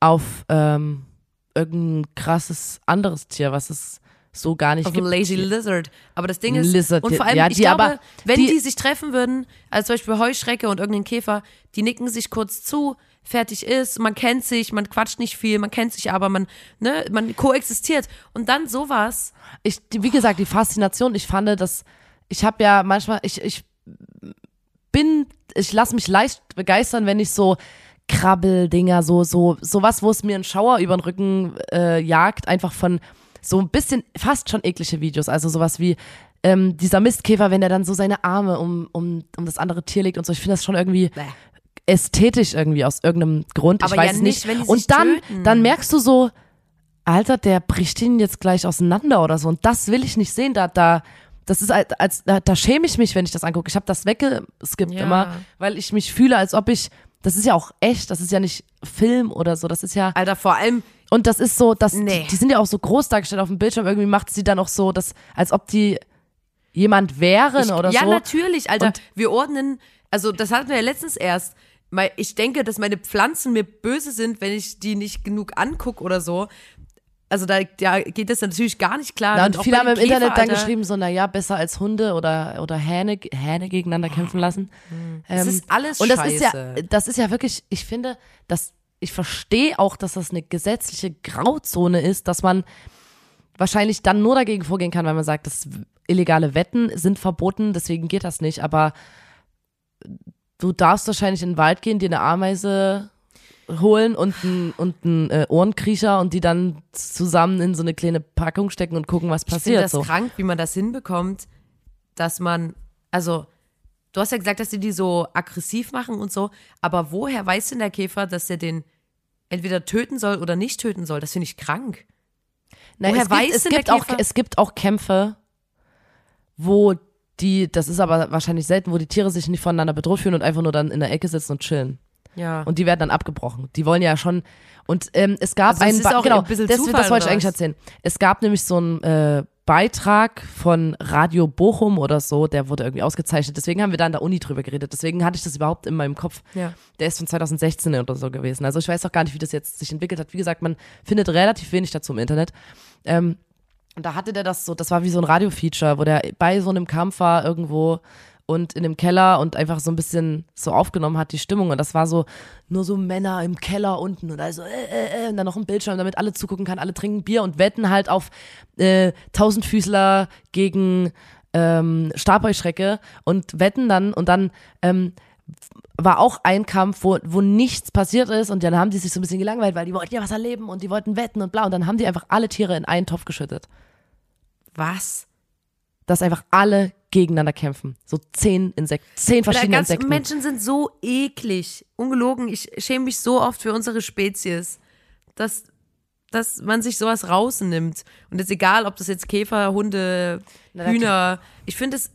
auf, ähm, irgendein krasses anderes Tier, was es so gar nicht Auf gibt. ein Lazy Lizard. Aber das Ding ist, Lizard, und vor allem, ja, ich die glaube, wenn die- die, sich treffen würden, als zum Beispiel Heuschrecke und irgendein Käfer, die nicken sich kurz zu, fertig ist, man kennt sich, man quatscht nicht viel, man kennt sich aber, man, ne, man koexistiert. Und dann sowas, ich, wie gesagt, die Faszination, ich fand das, ich habe ja manchmal, ich, ich bin, ich lasse mich leicht begeistern, wenn ich so Krabbeldinger, so, so, sowas, wo es mir einen Schauer über den Rücken äh, jagt, einfach von so ein bisschen, fast schon eklige Videos, also sowas wie ähm, dieser Mistkäfer, wenn er dann so seine Arme um, um, um das andere Tier legt und so, ich finde das schon irgendwie Bäh. Ästhetisch irgendwie aus irgendeinem Grund, ich Aber weiß ja es nicht, nicht. und dann, töten. dann merkst du so, Alter, der bricht ihn jetzt gleich auseinander oder so. Und das will ich nicht sehen. Da, da, das ist als, als da, da schäme ich mich, wenn ich das angucke. Ich habe das weggeskippt Ja. immer, weil ich mich fühle, als ob ich. Das ist ja auch echt. Das ist ja nicht Film oder so. Das ist ja. Alter, vor allem, Und das ist so, dass Nee. die, die sind ja auch so groß dargestellt auf dem Bildschirm. Irgendwie macht sie dann auch so, dass, als ob die jemand wären oder ja, so. natürlich, Alter. Und- wir ordnen, also das hatten wir ja letztens erst. Ich denke, dass meine Pflanzen mir böse sind, wenn ich die nicht genug angucke oder so. Also da, da geht das natürlich gar nicht klar. Na, und auch viele haben im Käfer, Internet dann Alter. geschrieben, so, naja, besser als Hunde oder, oder Hähne, Hähne gegeneinander kämpfen lassen. Das Ähm, ist alles und das scheiße. ist ja, das ist ja wirklich, ich finde, dass ich verstehe auch, dass das eine gesetzliche Grauzone ist, dass man wahrscheinlich dann nur dagegen vorgehen kann, weil man sagt, dass illegale Wetten sind verboten, deswegen geht das nicht. Aber du darfst wahrscheinlich in den Wald gehen, dir eine Ameise holen und einen und einen, äh, Ohrenkriecher und die dann zusammen in so eine kleine Packung stecken und gucken, was Ich finde passiert. das So. krank, wie man das hinbekommt, dass man, also, du hast ja gesagt, dass die die so aggressiv machen und so, aber woher weiß denn der Käfer, dass er den entweder töten soll oder nicht töten soll? Das finde ich krank. Naja, Woher es gibt, weiß es, denn der gibt auch, Käfer? es gibt auch Kämpfe, wo die, das ist aber wahrscheinlich selten, wo die Tiere sich nicht voneinander bedroht fühlen und einfach nur dann in der Ecke sitzen und chillen. Ja. Und die werden dann abgebrochen. Die wollen ja schon. Und ähm, es gab Also einen. ist Ba- auch genau, ein bisschen das, Zufall, das wollte ich eigentlich erzählen. Es gab nämlich so einen äh, Beitrag von Radio Bochum oder so, der wurde irgendwie ausgezeichnet. Deswegen haben wir da an der Uni drüber geredet. Deswegen hatte ich das überhaupt in meinem Kopf. Ja. Der ist von 2016 oder so gewesen. Also ich weiß auch gar nicht, wie das jetzt sich entwickelt hat. Wie gesagt, man findet relativ wenig dazu im Internet. Ähm, und da hatte der das so, das war wie so ein Radio-Feature, wo der bei so einem Kampf war irgendwo und in einem Keller und einfach so ein bisschen so aufgenommen hat, die Stimmung. Und das war so nur so Männer im Keller unten und also äh, äh, äh, und dann noch ein Bildschirm, damit alle zugucken kann, alle trinken Bier und wetten halt auf äh, Tausendfüßler gegen ähm, Stabheuschrecke und wetten dann und dann ähm, war auch ein Kampf, wo, wo nichts passiert ist und dann haben die sich so ein bisschen gelangweilt, weil die wollten ja was erleben und die wollten wetten und bla und dann haben die einfach alle Tiere in einen Topf geschüttet. Was? Dass einfach alle gegeneinander kämpfen. So zehn Insekten, zehn verschiedene ganz, Insekten. Menschen sind so eklig. Ungelogen, ich schäme mich so oft für unsere Spezies, dass, dass man sich sowas rausnimmt. Und es ist egal, ob das jetzt Käfer, Hunde, Na, Hühner. Ich finde es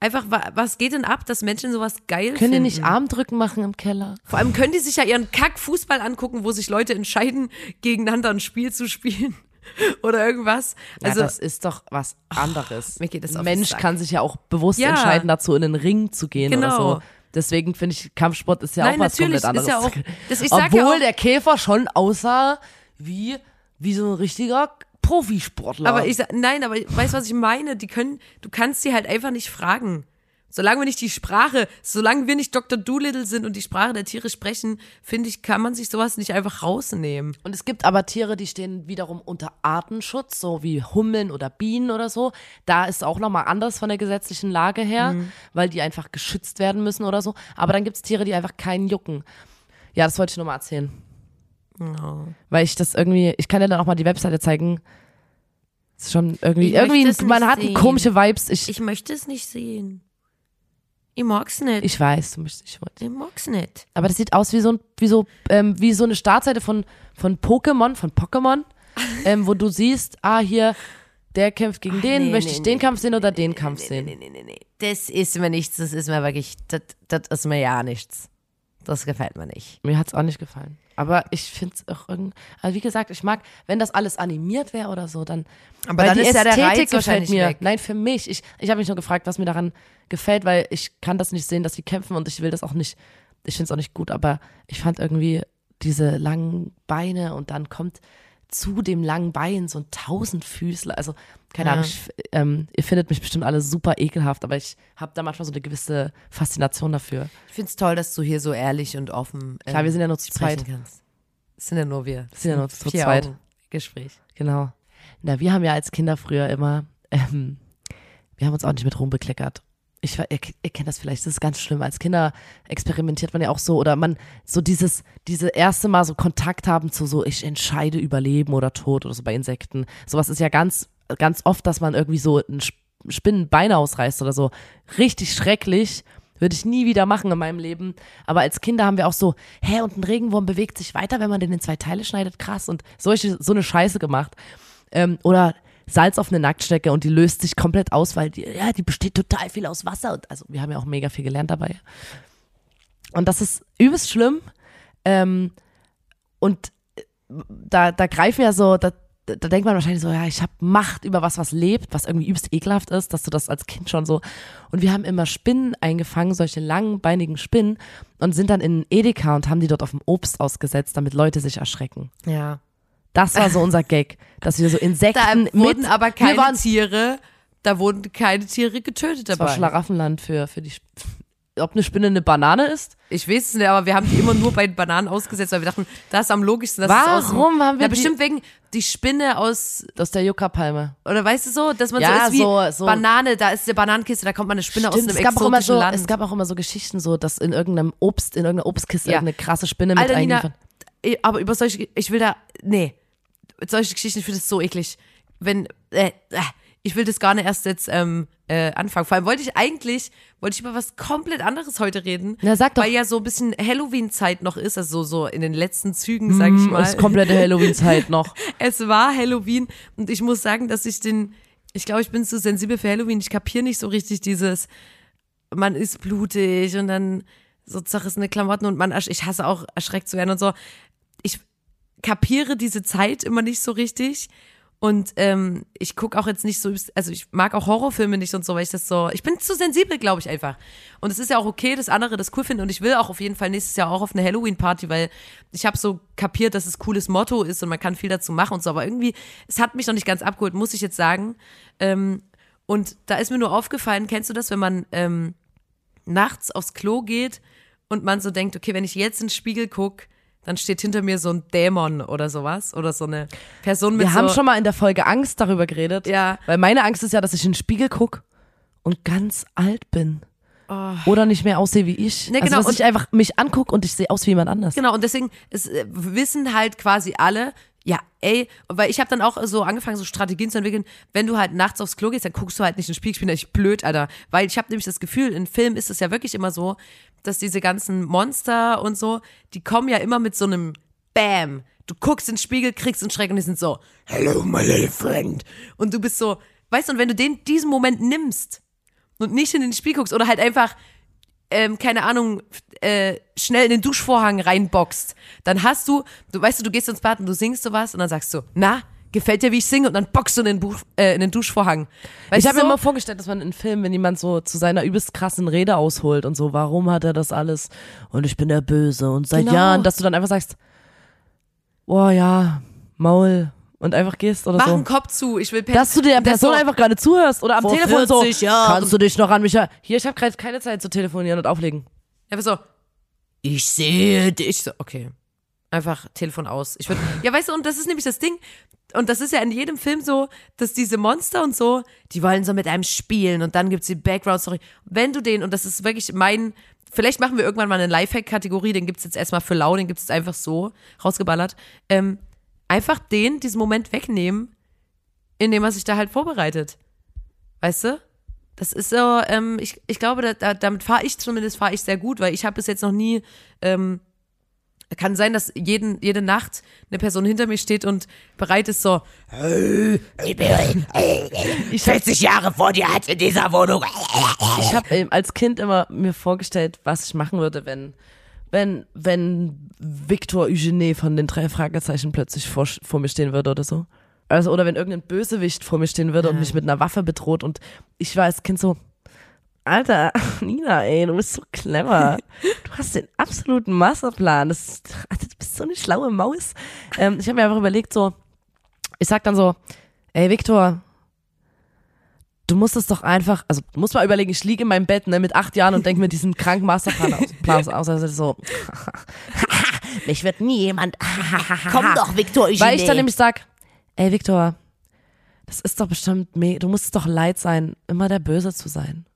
einfach, wa- was geht denn ab, dass Menschen sowas geil Können finden? die nicht Armdrücken machen im Keller? Vor allem können die sich ja ihren Kack-Fußball angucken, wo sich Leute entscheiden, gegeneinander ein Spiel zu spielen. (laughs) Oder irgendwas. Also, ja, das ist doch was anderes. mir geht das Ein Mensch kann sich ja auch bewusst Ja. entscheiden, dazu in den Ring zu gehen oder Genau. so. Deswegen finde ich, Kampfsport ist ja Nein, auch was natürlich, komplett ist anderes. ja auch- das- ich sag Obwohl ja auch- der Käfer schon aussah wie, wie so ein richtiger Profisportler. aber ich sag, nein, aber weißt du, was ich meine? Die können, du kannst sie halt einfach nicht fragen. Solange wir nicht die Sprache, solange wir nicht Dr. Doolittle sind und die Sprache der Tiere sprechen, finde ich, kann man sich sowas nicht einfach rausnehmen. Und es gibt aber Tiere, die stehen wiederum unter Artenschutz, so wie Hummeln oder Bienen oder so. Da ist auch nochmal anders von der gesetzlichen Lage her, weil die einfach geschützt werden müssen oder so. Aber dann gibt es Tiere, die einfach keinen jucken. Ja, das wollte ich nur mal erzählen. Weil ich das irgendwie, ich kann dir dann auch mal die Webseite zeigen. Das ist schon irgendwie, irgendwie, man hat sehen. komische Vibes. Ich, Ich möchte es nicht sehen. Ich mag's nicht. Ich, weiß, du möchtest, ich wollte. mag's nicht. Aber das sieht aus wie so, ein, wie so, ähm, wie so eine Startseite von, von Pokémon, von Pokémon, (laughs) ähm, wo du siehst, ah, hier, der kämpft gegen den, nee, möchte nee, ich den nee, Kampf sehen oder den Kampf sehen? nee, nee, nee, nee. Das ist mir nichts, das ist mir wirklich, das, das ist mir ja nichts. Das gefällt mir nicht. Mir hat's auch nicht gefallen. Aber ich finde es auch irgendwie, also wie gesagt, ich mag, wenn das alles animiert wäre oder so, dann. Aber dann die ist ja der Ästhetik Reiz gefällt mir. weg. Nein, für mich. Ich, ich habe mich nur gefragt, was mir daran gefällt, weil ich kann das nicht sehen, dass die kämpfen und ich will das auch nicht, ich finde es auch nicht gut, aber ich fand irgendwie diese langen Beine und dann kommt zu dem langen Bein so ein Tausendfüßler. Also, keine Ja. Ahnung, ich, ähm, ihr findet mich bestimmt alle super ekelhaft, aber ich habe da manchmal so eine gewisse Faszination dafür. Ich find's toll, dass du hier so ehrlich und offen ähm, Klar, wir sind ja nur zu zweit. kannst. Es sind ja nur wir. Es sind ja nur zu zweit. Augen Gespräch. Genau. Na, wir haben ja als Kinder früher immer, ähm, wir haben uns auch nicht mit Ruhm bekleckert. Ich, ihr, ihr kennt das vielleicht, das ist ganz schlimm. Als Kinder experimentiert man ja auch so oder man so dieses, diese erste Mal so Kontakt haben zu so, ich entscheide über Leben oder Tod oder so bei Insekten. Sowas ist ja ganz, ganz oft, dass man irgendwie so ein Sp- Spinnenbein ausreißt oder so. Richtig schrecklich. Würde ich nie wieder machen in meinem Leben. Aber als Kinder haben wir auch so, hä, und ein Regenwurm bewegt sich weiter, wenn man den in zwei Teile schneidet, krass. Und solche, so eine Scheiße gemacht. Ähm, oder Salz auf eine Nacktschnecke und die löst sich komplett aus, weil die, ja, die besteht total viel aus Wasser. Und also wir haben ja auch mega viel gelernt dabei. Und das ist übelst schlimm. Ähm, und äh, da, da greifen ja so, da, da denkt man wahrscheinlich so, ja, ich habe Macht über was, was lebt, was irgendwie übelst ekelhaft ist, dass du das als Kind schon so. Und wir haben immer Spinnen eingefangen, solche langbeinigen Spinnen, und sind dann in Edeka und haben die dort auf dem Obst ausgesetzt, damit Leute sich erschrecken. Ja. Das war so unser Gag, dass wir so Da Insekten wurden mit, aber keine waren, Tiere, da wurden keine Tiere getötet das war dabei. Schlaraffenland für, für die, ob eine Spinne eine Banane ist? Ich weiß es nicht, aber wir haben die immer nur bei Bananen ausgesetzt, weil wir dachten, das ist am logischsten. Das Ist aus dem, Warum haben wir Ja, die- bestimmt wegen die Spinne aus, ist der Yucca-Palme. oder weißt du so, dass man Ja, so ist wie so- so- Banane, da ist eine Bananenkiste, da kommt mal eine Spinne aus Stimmt, einem es gab, auch immer exotischen so, Land. es gab auch immer so Geschichten, so, dass in irgendeinem Obst, in irgendeiner Obstkiste Ja. irgendeine krasse Spinne mit Alter, eingeliefert. aber über solche, ich will da, nee, solche Geschichten, ich finde das so eklig. Wenn, äh, äh, ich will das gar nicht erst jetzt ähm, äh, anfangen. Vor allem wollte ich eigentlich, wollte ich über was komplett anderes heute reden. Na, sag doch. Weil ja so ein bisschen Halloween-Zeit noch ist, also so in den letzten Zügen, sag ich mal. Das ist komplette Halloween-Zeit noch. (laughs) Es war Halloween und ich muss sagen, dass ich den, ich glaube, ich bin zu sensibel für Halloween. Ich kapiere nicht so richtig dieses, man ist blutig und dann so zerrissene Klamotten und man, ich hasse auch erschreckt zu werden und so. Kapiere diese Zeit immer nicht so richtig. Und ähm, ich gucke auch jetzt nicht so, also ich mag auch Horrorfilme nicht und so, weil ich das so, ich bin zu sensibel, glaube ich einfach. Und es ist ja auch okay, dass andere das cool finden und ich will auch auf jeden Fall nächstes Jahr auch auf eine Halloween-Party, weil ich habe so kapiert, dass es cooles Motto ist und man kann viel dazu machen und so, aber irgendwie, es hat mich noch nicht ganz abgeholt, muss ich jetzt sagen. Ähm, und da ist mir nur aufgefallen, kennst du das, wenn man ähm, nachts aufs Klo geht und man so denkt, okay, wenn ich jetzt in den Spiegel gucke, dann steht hinter mir so ein Dämon oder sowas oder so eine Person mit Wir so haben schon mal in der Folge Angst darüber geredet. Ja. Weil meine Angst ist ja, dass ich in den Spiegel gucke und ganz alt bin. Oder nicht mehr aussehe wie ich. Oh. Ne, genau, Also, dass und- ich einfach mich angucke und ich sehe aus wie jemand anders. Genau, und deswegen es, äh, wissen halt quasi alle, ja, ey, weil ich habe dann auch so angefangen, so Strategien zu entwickeln, wenn du halt nachts aufs Klo gehst, dann guckst du halt nicht in den Spiegel, ich bin echt blöd, Alter. Weil ich habe nämlich das Gefühl, in Filmen ist es ja wirklich immer so, dass diese ganzen Monster und so, die kommen ja immer mit so einem Bam. Du guckst in den Spiegel, kriegst einen Schreck und die sind so, hello, my little friend. Und du bist so, weißt du, und wenn du den, diesen Moment nimmst und nicht in den Spiegel guckst oder halt einfach ähm, keine Ahnung, äh, schnell in den Duschvorhang reinboxt, dann hast du, du weißt du, du gehst ins Bad und du singst sowas und dann sagst du, na, gefällt dir, wie ich singe? Und dann boxst du in den, Buch, äh, in den Duschvorhang. Weißt Ich habe du mir so? immer vorgestellt, dass man in Filmen, wenn jemand so zu seiner übelst krassen Rede ausholt und so, warum hat er das alles? Und ich bin der Böse und seit Genau. Jahren, dass du dann einfach sagst, oh ja, Maul, und einfach gehst oder Mach so. einen Kopf zu, ich will pennen. Dass du der Person so, einfach gerade zuhörst oder am Telefon so. 40 Jahren. Kannst du dich noch an mich Hier, ich habe gerade keine Zeit zu telefonieren und auflegen. Einfach so, ich sehe dich. So, okay. Einfach Telefon aus. Ich würde, ja, weißt du, und das ist nämlich das Ding. Und das ist ja in jedem Film so, dass diese Monster und so, die wollen so mit einem spielen und dann gibt's die Background-Story. Wenn du den, und das ist wirklich mein, vielleicht machen wir irgendwann mal eine Lifehack-Kategorie, den gibt's jetzt erstmal für lau, den gibt's jetzt einfach so rausgeballert. Ähm, einfach den, diesen Moment wegnehmen, indem er sich da halt vorbereitet. Weißt du? Das ist so, ähm, ich, ich glaube, da, damit fahre ich zumindest fahre ich sehr gut, weil ich habe bis jetzt noch nie, ähm, kann sein, dass jeden, jede Nacht eine Person hinter mir steht und bereit ist so, Ich habe 40 Jahre vor dir hat in dieser Wohnung. ich hab, ähm, als Kind immer mir vorgestellt, was ich machen würde, wenn, wenn, wenn Victor Eugenie von den drei Fragezeichen plötzlich vor, vor mir stehen würde oder so. Also, oder wenn irgendein Bösewicht vor mir stehen würde und mich mit einer Waffe bedroht und ich war als Kind so, Alter, (laughs) Nina, ey, du bist so clever. Du hast den absoluten Masterplan. Das ist, Alter, du bist so eine schlaue Maus. Ähm, ich habe mir einfach überlegt, so, ich sag dann so, ey, Victor, du musst es doch einfach, also du musst mal überlegen, ich liege in meinem Bett ne, mit acht Jahren und denke mir diesen kranken Masterplan aus, Plan aus also so, (laughs) mich wird nie jemand, (laughs) Komm doch, Victor Eugenie. weil ich dann nämlich sag, ey Victor, das ist doch bestimmt, du musst es doch leid sein, immer der Böse zu sein.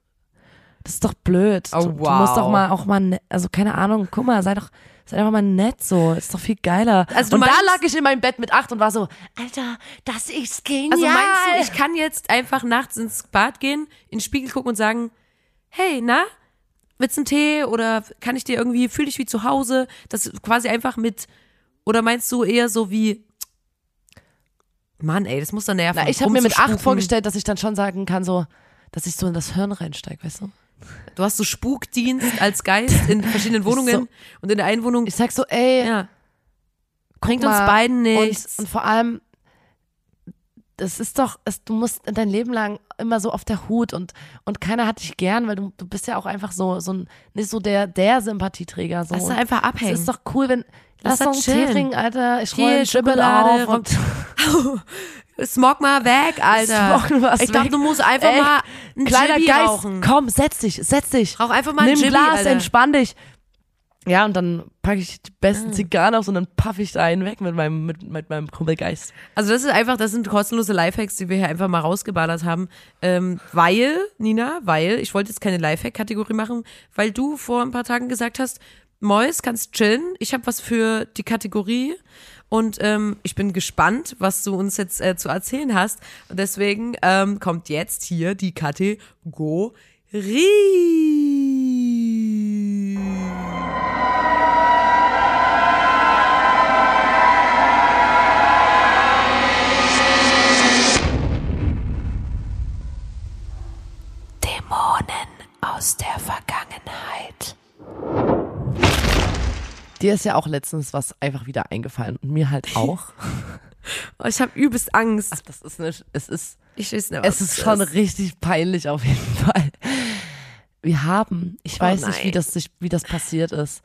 Das ist doch blöd. Oh, du, du wow. musst doch mal auch mal, ne, also keine Ahnung, guck mal, sei doch, sei einfach mal nett so, ist doch viel geiler. Also und da lag ich in meinem Bett mit acht und war so, Alter, das ist genial. also meinst du, ich kann jetzt einfach nachts ins Bad gehen, in den Spiegel gucken und sagen, hey, na, willst du einen Tee oder kann ich dir irgendwie, fühl dich wie zu Hause, das quasi einfach mit, oder meinst du eher so wie, Mann, ey, das muss doch nerven. Na, ich habe mir mit acht vorgestellt, dass ich dann schon sagen kann, so, dass ich so in das Hirn reinsteige, weißt du? Du hast so Spukdienst als Geist in verschiedenen (laughs) Wohnungen So. und in der einen Wohnung, Ich sag so, ey, ja, bringt uns beiden nichts. Und, und vor allem, das ist doch, es, du musst dein Leben lang immer so auf der Hut und, und keiner hat dich gern, weil du, du bist ja auch einfach so, so ein, nicht so der, der Sympathieträger. So. Lass da einfach es abhängen. ist doch cool, wenn, Lass lass doch einen Tee chillen. trinken, Alter. Ich roll Schokolade, auf und (laughs) Smog mal weg, (laughs) Alter. Smog was ich glaube, du musst einfach Ey, mal einen kleiner Jibby Geist, rauchen. komm, setz dich, setz dich. Rauch einfach mal Nimm Jibby, Glas, Alter. entspann dich. Ja, und dann packe ich die Ah. besten Zigarren aus und dann puff ich da einen weg mit meinem, mit, mit meinem Kumpelgeist. Also das ist einfach, das sind kostenlose Lifehacks, die wir hier einfach mal rausgeballert haben. Ähm, weil, Nina, weil, ich wollte jetzt keine Lifehack-Kategorie machen, weil du vor ein paar Tagen gesagt hast, Mois, kannst chillen, ich habe was für die Kategorie und ähm, ich bin gespannt, was du uns jetzt äh, zu erzählen hast. Und deswegen ähm, kommt jetzt hier die Kategorie. Ist ja auch letztens was einfach wieder eingefallen und mir halt auch. (laughs) Oh, ich habe übelst Angst. Ach, das ist nicht, es ist, Ich weiß nicht, was es ist schon richtig peinlich auf jeden (laughs) Fall. Wir haben, ich weiß nicht, wie nein. das, wie das passiert ist,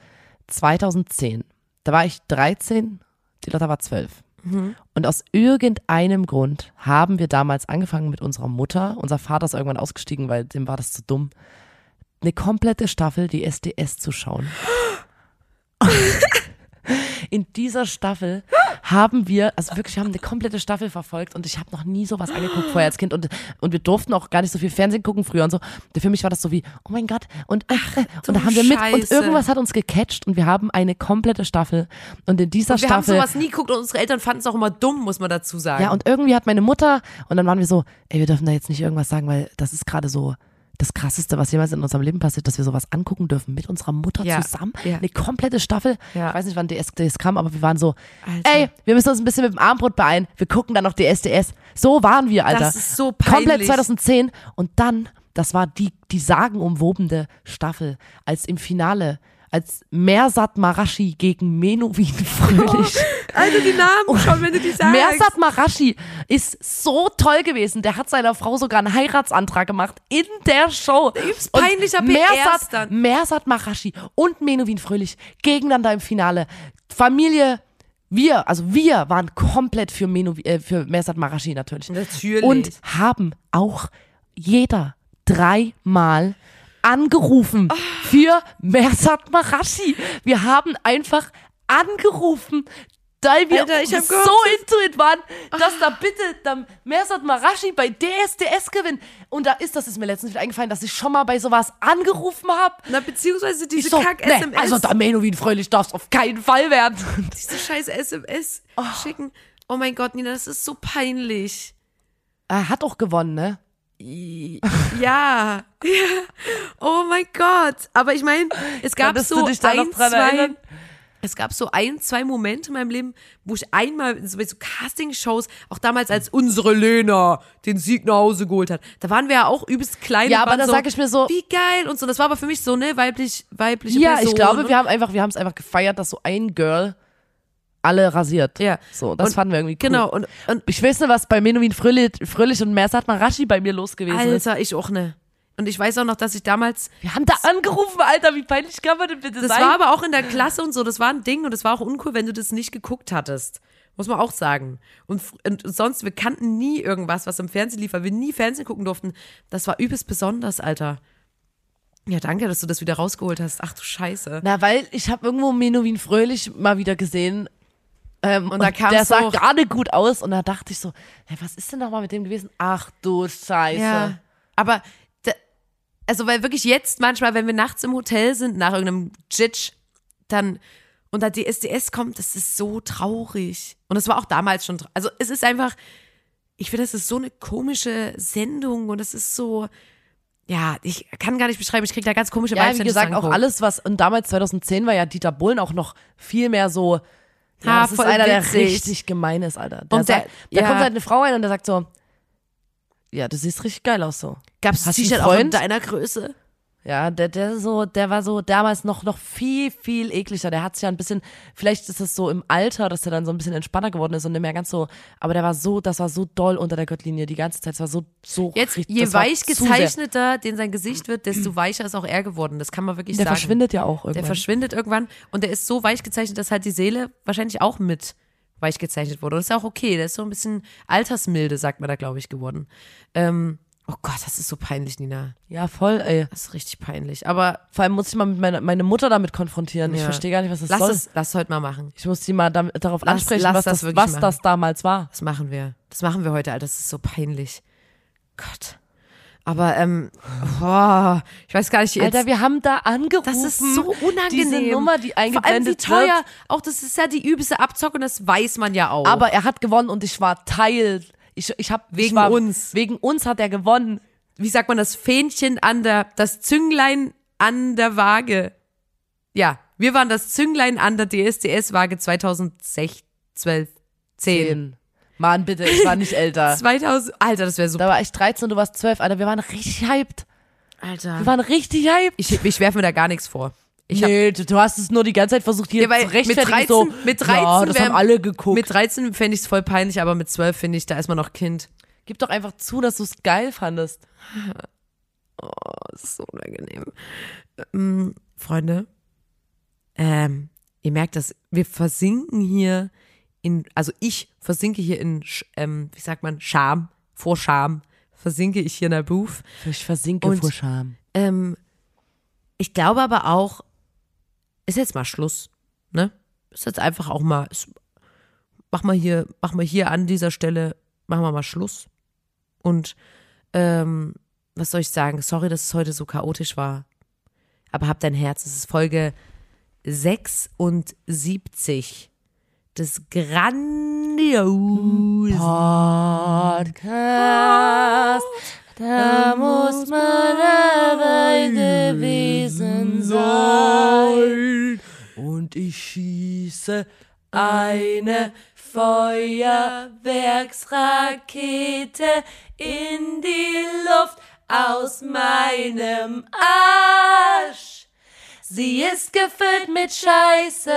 2010. Da war ich 13, die Lotta war 12. Und aus irgendeinem Grund haben wir damals angefangen mit unserer Mutter. Unser Vater ist irgendwann ausgestiegen, weil dem war das zu dumm. Eine komplette Staffel, die SDS zu schauen. (gasps) (laughs) In dieser Staffel haben wir, also wirklich, wir haben eine komplette Staffel verfolgt und ich habe noch nie sowas angeguckt vorher als Kind und, und wir durften auch gar nicht so viel Fernsehen gucken früher und so. Für mich war das so wie, oh mein Gott, und, äh, äh, und da haben wir mit und irgendwas hat uns gecatcht und wir haben eine komplette Staffel und in dieser Wir haben Staffel sowas nie geguckt und unsere Eltern fanden es auch immer dumm, muss man dazu sagen. ja, und irgendwie hat meine Mutter, und dann waren wir so, ey, wir dürfen da jetzt nicht irgendwas sagen, weil das ist gerade so das Krasseste, was jemals in unserem Leben passiert, dass wir sowas angucken dürfen mit unserer Mutter Ja, zusammen. ja. Eine komplette Staffel. Ja. Ich weiß nicht, wann DSDS kam, aber wir waren so, Alter. ey, wir müssen uns ein bisschen mit dem Armbrot beeilen. Wir gucken dann noch DSDS. So waren wir, Alter. Das ist so Komplett peinlich. 2010. Und dann, das war die, die sagenumwobene Staffel, als im Finale, als Mersat Marashi gegen Menowin Fröhlich. Alter, die Namen schon, wenn du die sagst. Mersat Marashi ist so toll gewesen. Der hat seiner Frau sogar einen Heiratsantrag gemacht in der Show. Und peinlicher dann. Mersat Marashi und Menowin Fröhlich gegeneinander im Finale. Familie wir, also wir waren komplett für, Menu, äh, für Mersat Marashi natürlich. Natürlich. Und haben auch jeder dreimal angerufen für Mersat Marashi. Wir haben einfach angerufen, weil wir Alter, so gehofft, into it waren, dass da bitte der Mersat Marashi bei DSDS gewinnt. Und da ist, das ist mir letztens wieder eingefallen, dass ich schon mal bei sowas angerufen habe. Na, beziehungsweise diese Ich so, Kack-SMS. nee, also da Menowin Fröhlich darf's auf keinen Fall werden. diese scheiß SMS schicken. Oh mein Gott, Nina, das ist so peinlich. Er hat auch gewonnen, ne? Ja, ja. Oh mein Gott. Aber ich meine, es gab Konntest so ein, zwei, erinnern? es gab so ein, zwei Momente in meinem Leben, wo ich einmal so bei so Casting-Shows, auch damals als unsere Lena den Sieg nach Hause geholt hat, da waren wir ja auch übelst klein. Ja, und aber da so, sag ich mir so- wie geil und so. Das war aber für mich so, ne, weiblich, weibliche Ja, Person. ich glaube, und- wir haben einfach, wir haben es einfach gefeiert, dass so ein Girl alle rasiert. Ja. So, das Und- fanden wir irgendwie cool. Genau, und, und Ich weiß nicht, was bei Menowin Fröhlich, Fröhlich und Mersat Marashi bei mir los gewesen ist. Alter, ich auch ne. Und ich weiß auch noch, dass ich damals Wir haben da angerufen, Alter, wie peinlich kann man denn bitte Das sein? war aber auch in der Klasse und so, das war ein Ding und es war auch uncool, wenn du das nicht geguckt hattest. Muss man auch sagen. Und, und sonst, wir kannten nie irgendwas, was im Fernsehen lief, weil wir nie Fernsehen gucken durften. Das war übelst besonders, Alter. Ja, danke, dass du das wieder rausgeholt hast. Ach du Scheiße. Na, weil ich habe irgendwo Menowin Fröhlich mal wieder gesehen. Ähm, und da kam's der sah gerade gut aus und da dachte ich so, hey, was ist denn nochmal mit dem gewesen? Ach du Scheiße. Ja. Aber, da, also, weil wirklich jetzt manchmal, wenn wir nachts im Hotel sind, nach irgendeinem Jitsch, dann, und da DSDS kommt, das ist so traurig. Und es war auch damals schon, also, es ist einfach, ich finde, das ist so eine komische Sendung und es ist so, ja, ich kann gar nicht beschreiben, ich kriege da ganz komische Ja, Vibes, wie gesagt, auch alles, was, und damals 2010 war ja Dieter Bohlen auch noch viel mehr so, ja, Ha, das ist voll einer, der witzig. richtig gemein ist, Alter. Der Und der- sagt, da ja. kommt halt eine Frau rein und der sagt so, ja, du siehst richtig geil aus so. Gab's Hast ein T-Shirt auch in deiner Größe? Ja, der, der so, der war so damals noch, noch viel, viel ekliger. Der hat sich ja ein bisschen, vielleicht ist es so im Alter, dass der dann so ein bisschen entspannter geworden ist und nicht mehr ganz so, aber der war so, das war so doll unter der Gürtellinie die ganze Zeit. Es war so, so Jetzt, richtig- je das weich gezeichneter, den sein Gesicht wird, desto weicher ist auch er geworden. Das kann man wirklich Der sagen. verschwindet ja auch Der irgendwann. verschwindet irgendwann und der ist so weich gezeichnet, dass halt die Seele wahrscheinlich auch mit weich gezeichnet wurde. Und das ist auch okay. Der ist so ein bisschen altersmilde, sagt man da, glaube ich, geworden. Ähm, oh Gott, das ist so peinlich, Nina. ja, voll, ey. Das ist richtig peinlich. Aber Vor allem muss ich mal mit meiner meine Mutter damit konfrontieren. Ich Ja. verstehe gar nicht, was das lass soll. es, lass es heute mal machen. Ich muss die mal damit, darauf Lass- ansprechen, lass was, das das, wirklich was machen. das damals war. Das machen wir. Das machen wir heute, Alter. Das ist so peinlich. Gott. Aber, ähm, boah, ich weiß gar nicht, jetzt, Alter, wir haben da angerufen. Das ist so unangenehm. Diese Nummer, die Vor allem eingeblendet teuer. wird. Auch das ist ja die übelste Abzock und das weiß man ja auch. Aber er hat gewonnen und ich war Teil. Ich, ich hab, ich Wegen war, uns. Wegen uns hat er gewonnen. wie sagt man das Fähnchen an der, das Zünglein an der Waage. Ja, wir waren das Zünglein an der DSDS-Waage 2006, 12, 10. Zehn. Mann, bitte, ich war nicht älter. (laughs) 2000, Alter, das wäre so. Da war ich 13 und du warst 12. Alter, wir waren richtig hyped. Wir Alter. waren richtig hyped. Ich, ich werfe mir da gar nichts vor. Ich hab, nee, du, du hast es nur die ganze Zeit versucht, hier Ja, zu rechtfertigen. mit 13, so, mit 13 ja, das wär- haben alle geguckt. Mit 13 fände ich es voll peinlich, aber mit 12 finde ich, da ist man noch Kind. Gib doch einfach zu, dass du es geil fandest. Das (laughs) ist so unangenehm. Ähm, Freunde, ähm, ihr merkt das, wir versinken hier in, also ich versinke hier in, ähm, wie sagt man, Scham, vor Scham, versinke ich hier in der Booth. Ich versinke Und- vor Scham. Ähm, ich glaube aber auch, ist jetzt mal Schluss, ne? Ist jetzt einfach auch mal, ist, mach mal hier, mach mal hier an dieser Stelle, machen wir mal Schluss. Und ähm, was soll ich sagen? Sorry, dass es heute so chaotisch war. Aber hab dein Herz. Es ist Folge 76 des grandiosen Podcast, da muss man dabei gewesen sein. Und ich schieße eine Feuerwerksrakete in die Luft aus meinem Arsch. Sie ist gefüllt mit Scheiße.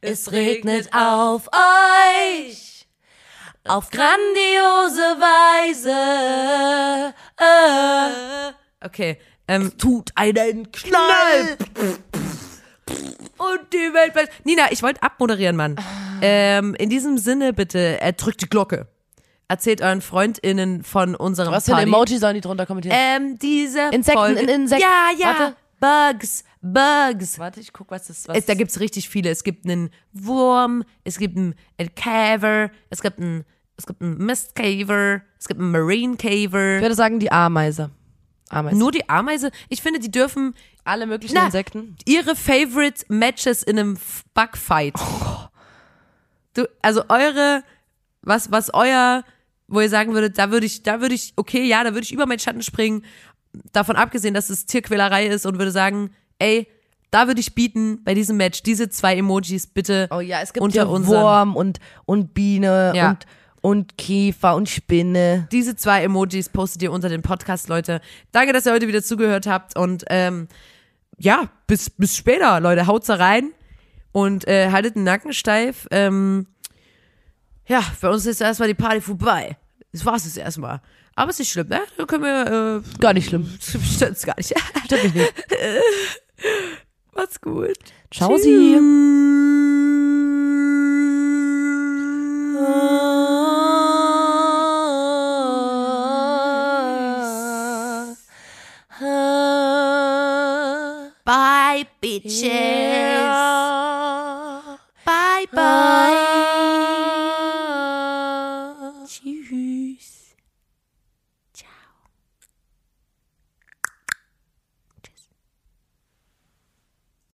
Es regnet auf euch auf grandiose Weise. Äh, Okay. Ähm, tut einen Knall. Und die Welt bleibt. Nina, ich wollte abmoderieren, Mann. Ähm, in diesem Sinne bitte, äh, drückt die Glocke. Erzählt euren FreundInnen von unserem Was für ein Party. Emoji sollen die drunter kommentieren? Ähm, diese Insekten, Folge. in- Insekten. Ja, ja. Bugs, Bugs. Warte, ich guck, was das was Es, da gibt's richtig viele. Es gibt einen Wurm, es gibt einen, einen Caver, es gibt einen, es gibt einen Mist Caver, es gibt einen Marine Ich Caver. würde sagen, die Ameise. Ameise. Nur die Ameise. Ich finde, die dürfen alle möglichen Na, Insekten. ihre Favorite Matches in einem Bugfight. Oh. Du, also eure, was, was euer, wo ihr sagen würdet, da würde ich, da würde ich, okay, ja, da würde ich über meinen Schatten springen. Davon abgesehen, dass es Tierquälerei ist und würde sagen, ey, da würde ich bieten bei diesem Match diese zwei Emojis bitte Oh ja, es gibt unter ja. Wurm und, und Biene Ja. und, und Käfer und Spinne. Diese zwei Emojis postet ihr unter den Podcast, Leute. Danke, dass ihr heute wieder zugehört habt und ähm, ja, bis, bis später, Leute. Haut's da rein und äh, haltet den Nacken steif. Ähm, ja, für uns ist erstmal die Party vorbei. Das war's jetzt erstmal. Aber es ist nicht schlimm, ne? Da können wir, äh, Gar nicht schlimm. (laughs) stört's gar nicht. (laughs) Stört mich nicht. (laughs) Macht's gut. Ciao, sie. white beaches. Yeah.